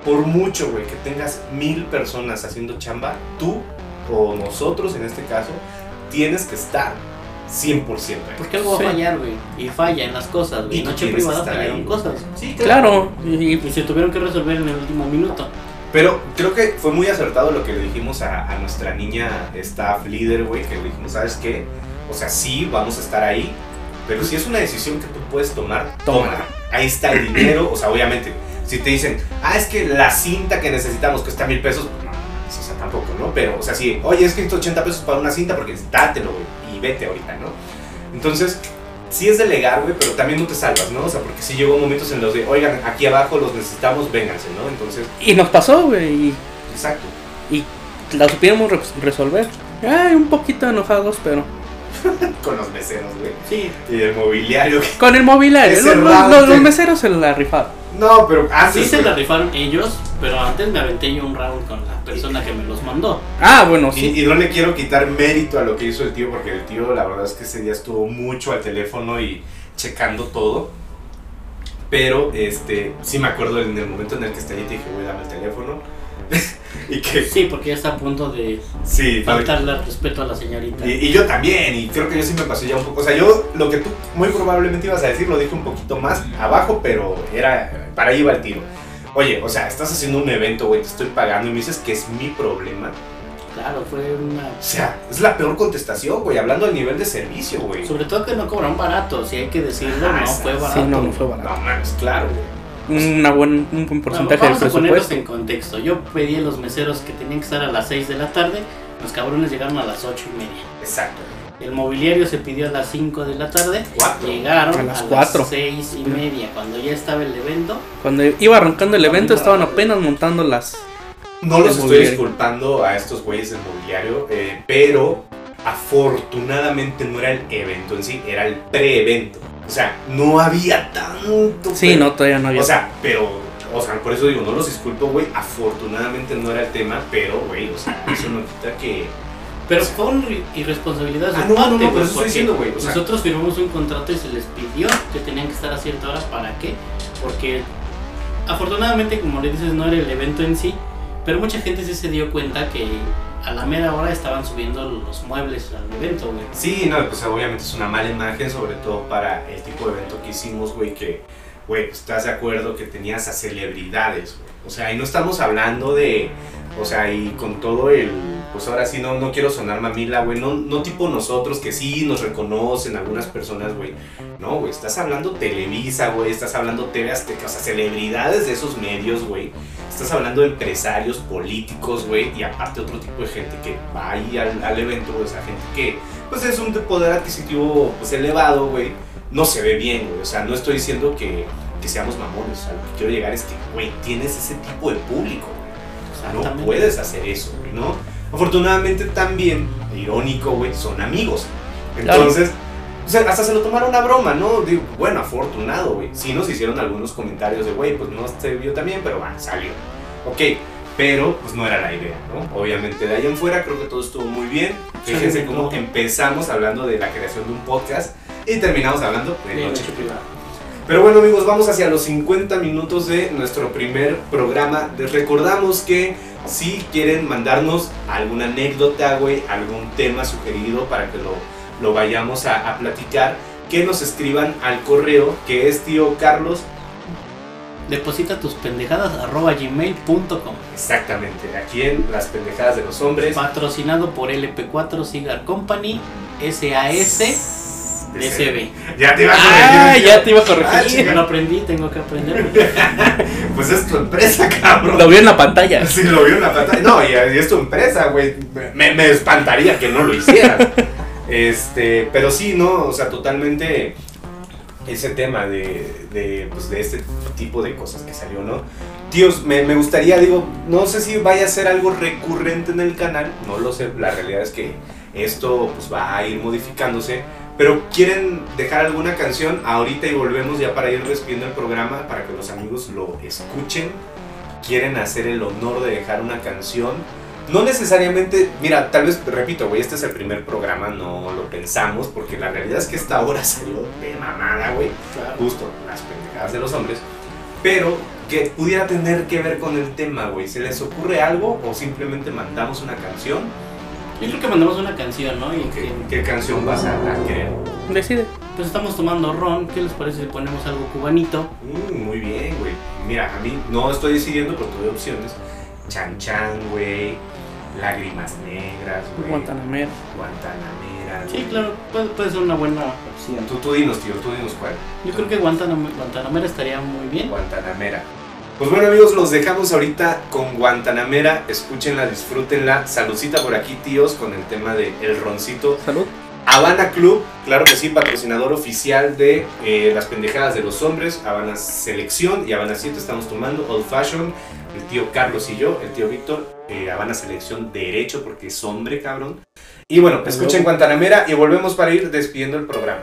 por mucho, güey, que tengas mil personas haciendo chamba, tú o nosotros en este caso, tienes que estar 100% ahí. Porque algo Sí. va a fallar, güey. Y falla en las cosas, güey. Y noche privada fallaron ahí. cosas. Sí, Claro. Y, Y se tuvieron que resolver en el último minuto. Pero creo que fue muy acertado lo que le dijimos a, a nuestra niña staff líder, güey, que le dijimos, ¿sabes qué? O sea, sí, vamos a estar ahí, pero si es una decisión que tú puedes tomar, tómala. Ahí está el dinero, o sea, obviamente, si te dicen, ah, es que la cinta que necesitamos cuesta mil pesos, pues no, o sea, tampoco, ¿no? Pero, o sea, sí, oye, es que necesito 80 pesos para una cinta porque dátelo, güey, y vete ahorita, ¿no? Entonces, sí es delegar, güey, pero también no te salvas, ¿no? O sea, porque sí llegó momentos en los de, oigan, aquí abajo los necesitamos, vénganse, ¿no? Entonces, y nos pasó, güey. Y exacto. la supiéramos re- resolver. Ay, un poquito enojados, pero. *laughs* Con los meseros, güey. Sí. Y el mobiliario. Con el mobiliario. Los, los- meseros se la rifaron. No, pero antes. Sí se la rifaron ellos, pero antes me aventé yo un round con la persona que me los mandó. Ah, bueno, Y, sí. y no le quiero quitar mérito a lo que hizo el tío, porque el tío, la verdad es que ese día estuvo mucho al teléfono y checando todo. Pero, este, sí me acuerdo en el momento en el que estallé y te dije, güey, dame el teléfono. *laughs* y que, Sí, porque ya está a punto de sí, faltarle al respeto a la señorita. Y, y yo también, y creo que yo sí me pasé ya un poco. O sea, yo lo que tú muy probablemente ibas a decir lo dije un poquito más abajo, pero era para ahí iba el tiro. Oye, o sea, estás haciendo un evento, güey, te estoy pagando y me dices que es mi problema. Claro, fue una... O sea, es la peor contestación, güey, hablando del nivel de servicio, güey. Sobre todo que no cobraron barato, si hay que decirlo, Ah, no fue barato. Sí, no, no fue No barato. mames, claro, güey. Una buen, un buen porcentaje Vamos del a ponerlos presupuesto. en contexto. Yo pedí a los meseros que tenían que estar a las 6 de la tarde, los cabrones llegaron a las 8 y media. Exacto. El mobiliario se pidió a las 5 de la tarde, Cuatro. llegaron A a las las, cuatro. 6 y media, cuando ya estaba el evento. Cuando iba arrancando el evento, estaban apenas montando las. No los estoy mobiliario. disculpando a estos güeyes del mobiliario, eh, pero afortunadamente no era el evento en sí, era el pre-evento. O sea, no había tanto. Sí, pero- no, todavía no había. O sea, pero, o sea, por eso digo, no los disculpo, güey. Afortunadamente no era el tema, pero, güey, o sea, eso no quita que. Pero fue una irre- irresponsabilidad de Ah, no, no, parte, no, pues, eso estoy diciendo, güey, o sea- nosotros firmamos un contrato y se les pidió que tenían que estar a cierta hora. ¿Para qué? Porque afortunadamente, como le dices, no era el evento en sí, pero mucha gente sí se dio cuenta que a la mera hora estaban subiendo los muebles al evento, güey. Sí, no, pues obviamente es una mala imagen, sobre todo para el tipo de evento que hicimos, güey, que, güey, pues, estás de acuerdo que tenías a celebridades, güey. O sea, y no estamos hablando de, o sea, y con todo el pues ahora sí no, no quiero sonar mamila, güey, no, no tipo nosotros que sí nos reconocen algunas personas, güey. No, güey, estás hablando Televisa, güey, estás hablando TV Azteca, o sea, celebridades de esos medios, güey. Estás hablando de empresarios, políticos, güey, y aparte otro tipo de gente que va ahí al, al evento, güey, o sea, gente que, pues es un poder adquisitivo, pues elevado, güey. No se ve bien, güey, o sea, no estoy diciendo que, que seamos mamones, o sea, lo que quiero llegar es que, güey, tienes ese tipo de público, güey. No puedes hacer eso, güey, ¿no? Afortunadamente también, irónico, güey, son amigos. Entonces, o sea, hasta se lo tomaron a broma, ¿no? Digo, bueno, afortunado, güey. Sí nos hicieron algunos comentarios de, güey, pues no se vio también, pero bueno, salió. Ok, pero pues no era la idea, ¿no? Obviamente de ahí en fuera creo que todo estuvo muy bien. Fíjense cómo empezamos hablando de la creación de un podcast y terminamos hablando de noche Privada. Pero bueno amigos, vamos hacia los 50 minutos de nuestro primer programa. Les recordamos que si quieren mandarnos alguna anécdota, güey, algún tema sugerido para que lo, lo vayamos a, a platicar, que nos escriban al correo que es tío Carlos. Deposita tus pendejadas arroba gmail.com. Exactamente, aquí en Las Pendejadas de los Hombres. Patrocinado por LP4 Cigar Company SAS DCB. Ya te iba a Ah, corregir. ya te iba a Ah, corregir. Yo lo aprendí, tengo que aprender. *laughs* Pues es tu empresa, cabrón. Lo vi en la pantalla. *laughs* Sí, lo vi en la pantalla. No, y, y es tu empresa, güey. Me, me espantaría que no lo hicieran. *laughs* Este, pero sí, ¿no? O sea, totalmente ese tema de, de, pues, de este tipo de cosas que salió, ¿no? Tíos, me, me gustaría, digo, no sé si vaya a ser algo recurrente en el canal, no lo sé, la realidad es que esto pues va a ir modificándose, pero quieren dejar alguna canción ahorita y volvemos ya para ir despidiendo el programa para que los amigos lo escuchen, quieren hacer el honor de dejar una canción. No necesariamente, mira, tal vez, repito, güey, este es el primer programa, no lo pensamos, porque la realidad es que esta hora *laughs* salió de mamada, güey justo las pendejadas de los hombres, pero que pudiera tener que ver con el tema, güey. ¿Se les ocurre algo o simplemente mandamos una canción? Yo creo que mandamos una canción, ¿no? Y ¿Qué, canción vas a, a querer? Decide. pues estamos tomando ron. ¿Qué les parece si ponemos algo cubanito? Mm, muy bien, güey. Mira, a mí no estoy decidiendo, pero tuve opciones. Chan Chan, güey. Lágrimas negras, güey. Guantanamera. Guantanamera. Sí, claro, puede, puede ser una buena opción. Tú, tú dinos, tío, tú dinos cuál. Yo creo que Guantanam- Guantanamera estaría muy bien. Guantanamera. Pues bueno amigos, los dejamos ahorita con Guantanamera. Escúchenla, disfrútenla. Saludcita por aquí, tíos, con el tema de El Roncito. Salud. Habana Club, claro que sí, patrocinador oficial de eh, las pendejadas de los hombres. Habana Selección y Habana 7 estamos tomando. Old Fashion, el tío Carlos y yo, el tío Víctor. eh, Habana Selección Derecho porque es hombre, cabrón. Y bueno, escuchen Guantanamera y volvemos para ir despidiendo el programa.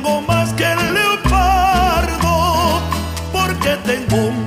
porque tengo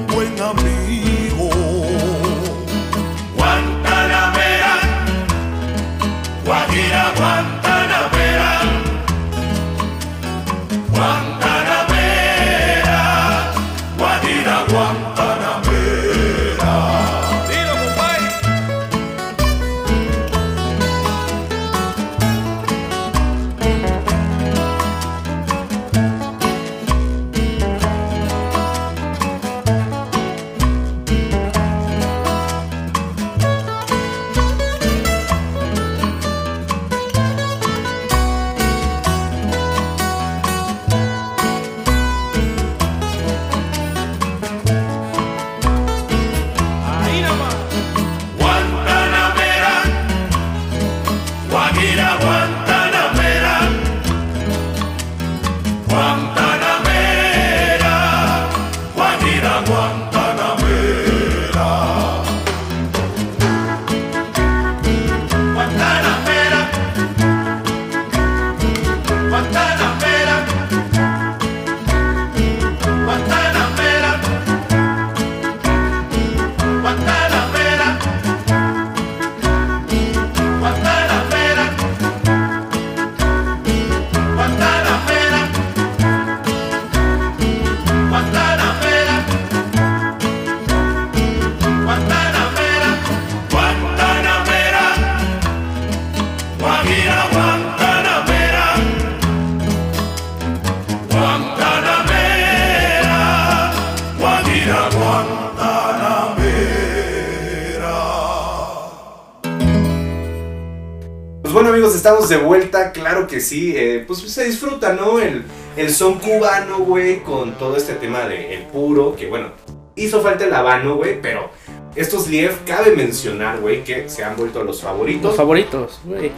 Guajira, estamos de vuelta, claro que sí, eh, pues se disfruta, ¿no? El, el son cubano, güey, con todo este tema de el puro, que bueno, hizo falta el habano, güey, pero estos Lief, cabe mencionar, güey, que se han vuelto los favoritos. Los favoritos, güey.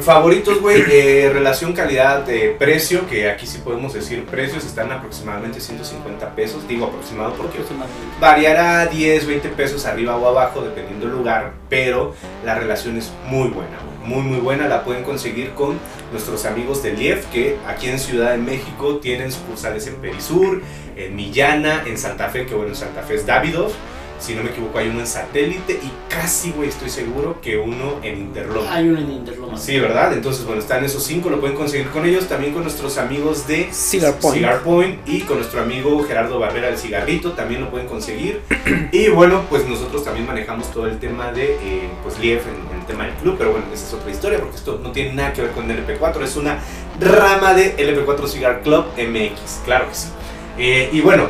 Favoritos, güey, eh, relación calidad-precio, que aquí sí podemos decir precios, están aproximadamente 150 pesos, digo aproximado porque variará 10, 20 pesos arriba o abajo dependiendo del lugar, pero la relación es muy buena, güey, muy muy buena, la pueden conseguir con nuestros amigos de Lief, que aquí en Ciudad de México tienen sucursales en Perisur, en Millana, en Santa Fe, que bueno, en Santa Fe es Davidoff, si no me equivoco hay uno en Satélite y casi, güey, estoy seguro que uno en Interlomas. Hay uno en Interlomas. Sí, ¿verdad? Entonces, bueno, están esos cinco, lo pueden conseguir con ellos, también con nuestros amigos de Cigar Point. Cigar Point y con nuestro amigo Gerardo Barrera del Cigarrito, también lo pueden conseguir. Y bueno, pues nosotros también manejamos todo el tema de, eh, pues, Lief en, en el tema del club, pero bueno, esa es otra historia porque esto no tiene nada que ver con LP4, es una rama de LP4 Cigar Club MX, claro que sí. Eh, y bueno,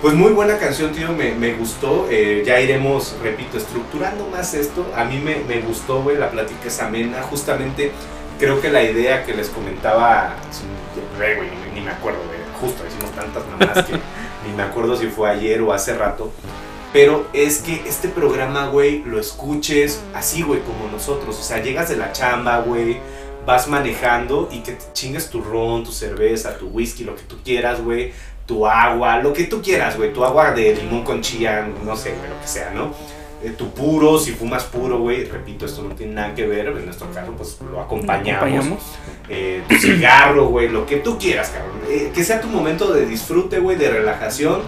pues muy buena canción, tío, me, me gustó. eh, ya iremos, repito, estructurando más esto. A mí me, me gustó, güey, la plática es amena. Justamente creo que la idea que les comentaba, güey, ni, ni me acuerdo, güey, justo hicimos tantas mamadas que *laughs* ni me acuerdo si fue ayer o hace rato. Pero es que este programa, güey, lo escuches así, güey, como nosotros. O sea, llegas de la chamba, güey, vas manejando y que te chingues tu ron, tu cerveza, tu whisky, lo que tú quieras, güey tu agua, lo que tú quieras, güey, tu agua de limón con chía, no sé, güey, lo que sea, ¿no? Eh, tu puro, si fumas puro, güey, repito, esto no tiene nada que ver, en nuestro caso, pues lo acompañamos. acompañamos. Eh, tu cigarro, güey, lo que tú quieras, cabrón. Eh, que sea tu momento de disfrute, güey, de relajación,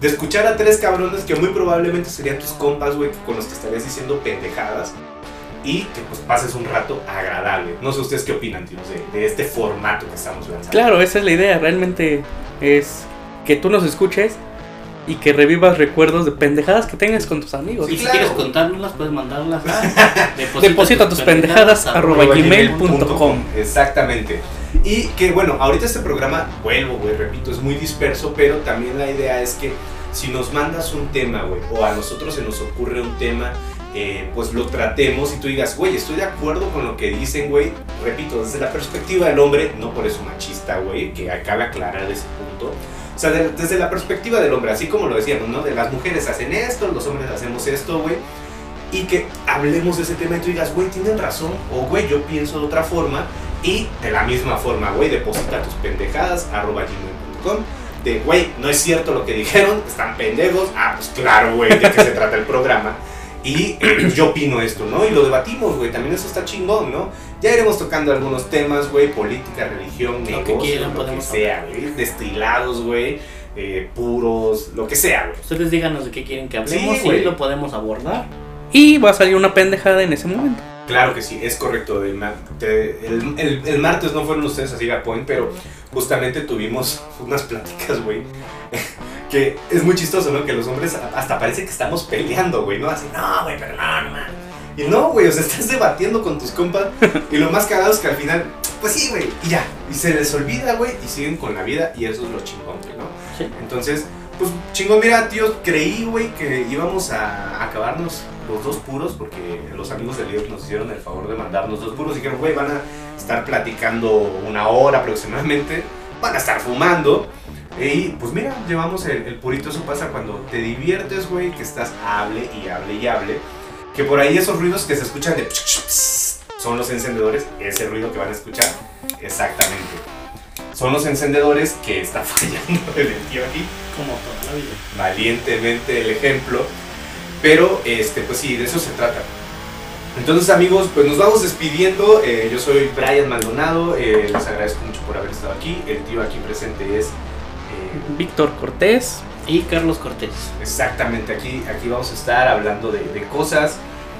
de escuchar a tres cabrones que muy probablemente serían tus compas, güey, con los que estarías diciendo pendejadas. Y que pues pases un rato agradable. No sé ustedes qué opinan, tíos, de, de este formato que estamos lanzando. Claro, esa es la idea. Realmente es que tú nos escuches y que revivas recuerdos de pendejadas que tengas con tus amigos. Y si claro. quieres contárnoslas, puedes mandarlas a *laughs* Deposita tus pendejadas arroba gmail.com. Exactamente. Y que bueno, ahorita este programa, vuelvo, güey, repito, es muy disperso, pero también la idea es que si nos mandas un tema, güey, o a nosotros se nos ocurre un tema, eh, pues lo tratemos y tú digas, güey, estoy de acuerdo con lo que dicen, güey. Repito, desde la perspectiva del hombre, no por eso machista, güey, que acabe aclarar ese punto. O sea, de- desde la perspectiva del hombre, así como lo decíamos, ¿no? De las mujeres hacen esto, los hombres hacemos esto, güey. Y que hablemos de ese tema y tú digas, güey, tienen razón, o güey, yo pienso de otra forma. Y de la misma forma, güey, deposita tus pendejadas, arroba gmail.com. De, güey, no es cierto lo que dijeron, están pendejos. Ah, pues claro, güey, de qué se trata el programa. Y *clears throat* yo opino esto, ¿no? Y lo debatimos, güey, también eso está chingón, ¿no? Ya iremos tocando algunos temas, güey, política, religión, Lo que quieran, lo que podemos sea, güey. Destilados, güey, eh, puros, lo que sea, güey. Ustedes díganos de qué quieren que hablemos Sí, y güey. lo podemos abordar. Y va a salir una pendejada en ese momento. Claro que sí, es correcto. El, ma- te- el- el- el martes no fueron ustedes a Ciga Point, pero justamente tuvimos unas pláticas, güey. *laughs* Que es muy chistoso, ¿no? Que los hombres hasta parece que estamos peleando, güey, ¿no? Así, no, güey, pero no. Y no, güey, o sea, estás debatiendo con tus compas. Y lo más cagado es que al final, pues sí, güey, y ya. Y se les olvida, güey, y siguen con la vida. Y eso es lo chingón, güey, ¿no? Sí. Entonces, pues chingón, mira, tío, creí, güey, que íbamos a acabarnos los dos puros porque los amigos del líder nos hicieron el favor de mandarnos dos puros. Dijeron, güey, van a estar platicando una hora aproximadamente, van a estar fumando. Y pues mira, llevamos el, el purito. Eso pasa cuando te diviertes, güey, que estás hable y hable y hable. Que por ahí esos ruidos que se escuchan de son los encendedores, ese ruido que van a escuchar. Exactamente. Son los encendedores que está *laughs* fallando el tío aquí Como toda la vida. valientemente el ejemplo. Pero, este, pues sí, de eso se trata. Entonces, amigos, pues nos vamos despidiendo. Eh, yo soy Brian Maldonado. eh, les agradezco mucho por haber estado aquí. El tío aquí presente es. eh, Víctor Cortés. Y Carlos Cortés. exactamente, aquí, aquí vamos a estar hablando de, de cosas.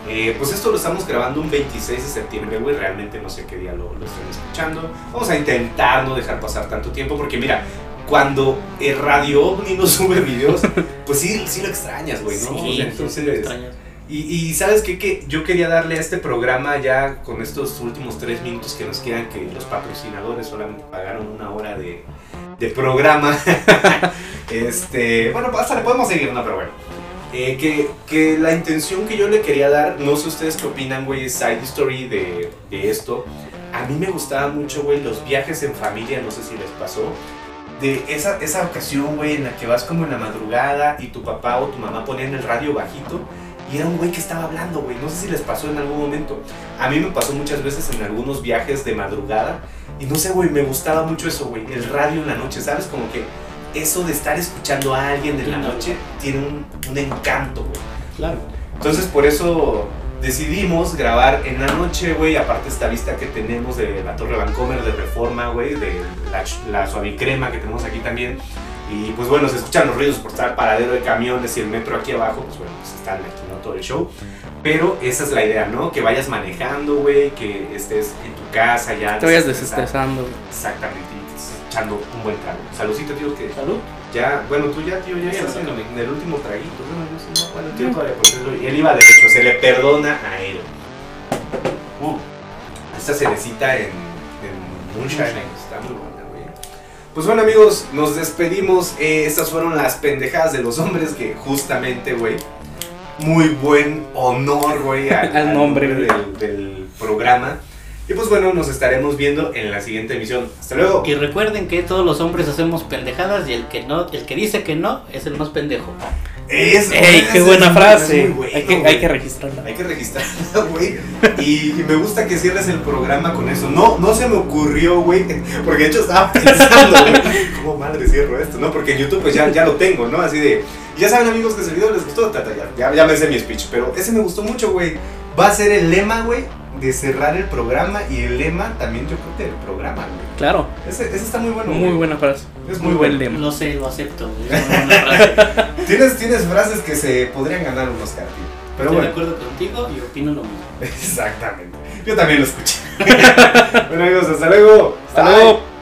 Eh, pues esto lo estamos grabando un 26 de septiembre, güey. Realmente no sé qué día lo, lo estén escuchando. Vamos a intentar no dejar pasar tanto tiempo porque, mira, cuando el Radio OVNI no *laughs* sube videos, pues sí, sí lo extrañas, güey, ¿no? Sí, entonces, sí, extrañas. Y, y sabes qué, que yo quería darle a este programa ya con estos últimos tres minutos que nos quedan, que los patrocinadores solamente pagaron una hora de, de programa. *laughs* este, bueno, hasta le podemos seguir, no, pero bueno. Eh, que, que la intención que yo le quería dar, no sé ustedes qué opinan, güey, side story de, de esto. A mí me gustaba mucho, güey, los viajes en familia, no sé si les pasó. De esa, esa ocasión, güey, en la que vas como en la madrugada y tu papá o tu mamá ponían el radio bajito y era un güey que estaba hablando, güey. No sé si les pasó en algún momento. A mí me pasó muchas veces en algunos viajes de madrugada. Y no sé, güey, me gustaba mucho eso, güey. El radio en la noche, ¿sabes? Como que eso de estar escuchando a alguien en la noche tiene un, un encanto, güey. Claro. Entonces por eso decidimos grabar en la noche, güey. Aparte esta vista que tenemos de la Torre Vancomer de Reforma, güey. De la, la suavicrema que tenemos aquí también. Y pues bueno, se escuchan los ruidos por estar paradero de camiones y el metro aquí abajo. Pues bueno, pues están aquí, ¿no? Todo el show. Pero esa es la idea, ¿no? Que vayas manejando, güey. Que estés en tu casa ya. Te vayas desestresando. Exactamente. Y echando un buen trago. Saludcita, tío, que Salud. ya, bueno, tú ya, tío, ya Sí, estás en, el último traguito. Bueno, yo sí, no, bueno, tío todavía, porque él, él iba derecho, se le perdona a él. Uh, esta cerecita en, en Moonshine está muy buena. Pues bueno, amigos, nos despedimos. Eh, estas fueron las pendejadas de los hombres que justamente, güey, muy buen honor, güey, *laughs* al, Al nombre, del, del programa. Y pues bueno, nos estaremos viendo en la siguiente emisión. Hasta luego. Y recuerden que todos los hombres hacemos pendejadas y el que no, el que dice que no es el más pendejo. Es, ¡Ey, es- qué es- buena es frase! bueno, hay, que, hay que registrarla. Hay que registrarla, *laughs* güey. Y, y me gusta que cierres el programa con eso. No, no se me ocurrió, güey. *laughs* Porque de hecho estaba *laughs* pensando, güey. ¿Cómo madre cierro esto? ¿No? Porque en YouTube pues ya, ya lo tengo, ¿no? Así de. Ya saben, amigos, que ese video les gustó. Tata, ya, ya, ya me sé mi speech. Pero ese me gustó mucho, güey. Va a ser el lema, güey, de cerrar el programa. Y el lema también, yo creo que del programa, güey. Claro, Ese, ese está muy bueno. muy güey. buena frase. Es muy muy buen bueno. lema. Lo sé, lo acepto. Es una *laughs* buena frase. Tienes, tienes frases que se podrían ganar un Oscar, tío. Pero Estoy bueno. de acuerdo contigo y opino lo mismo. *laughs* Exactamente. Yo también lo escuché. *laughs* bueno amigos, hasta luego. Hasta Bye. luego.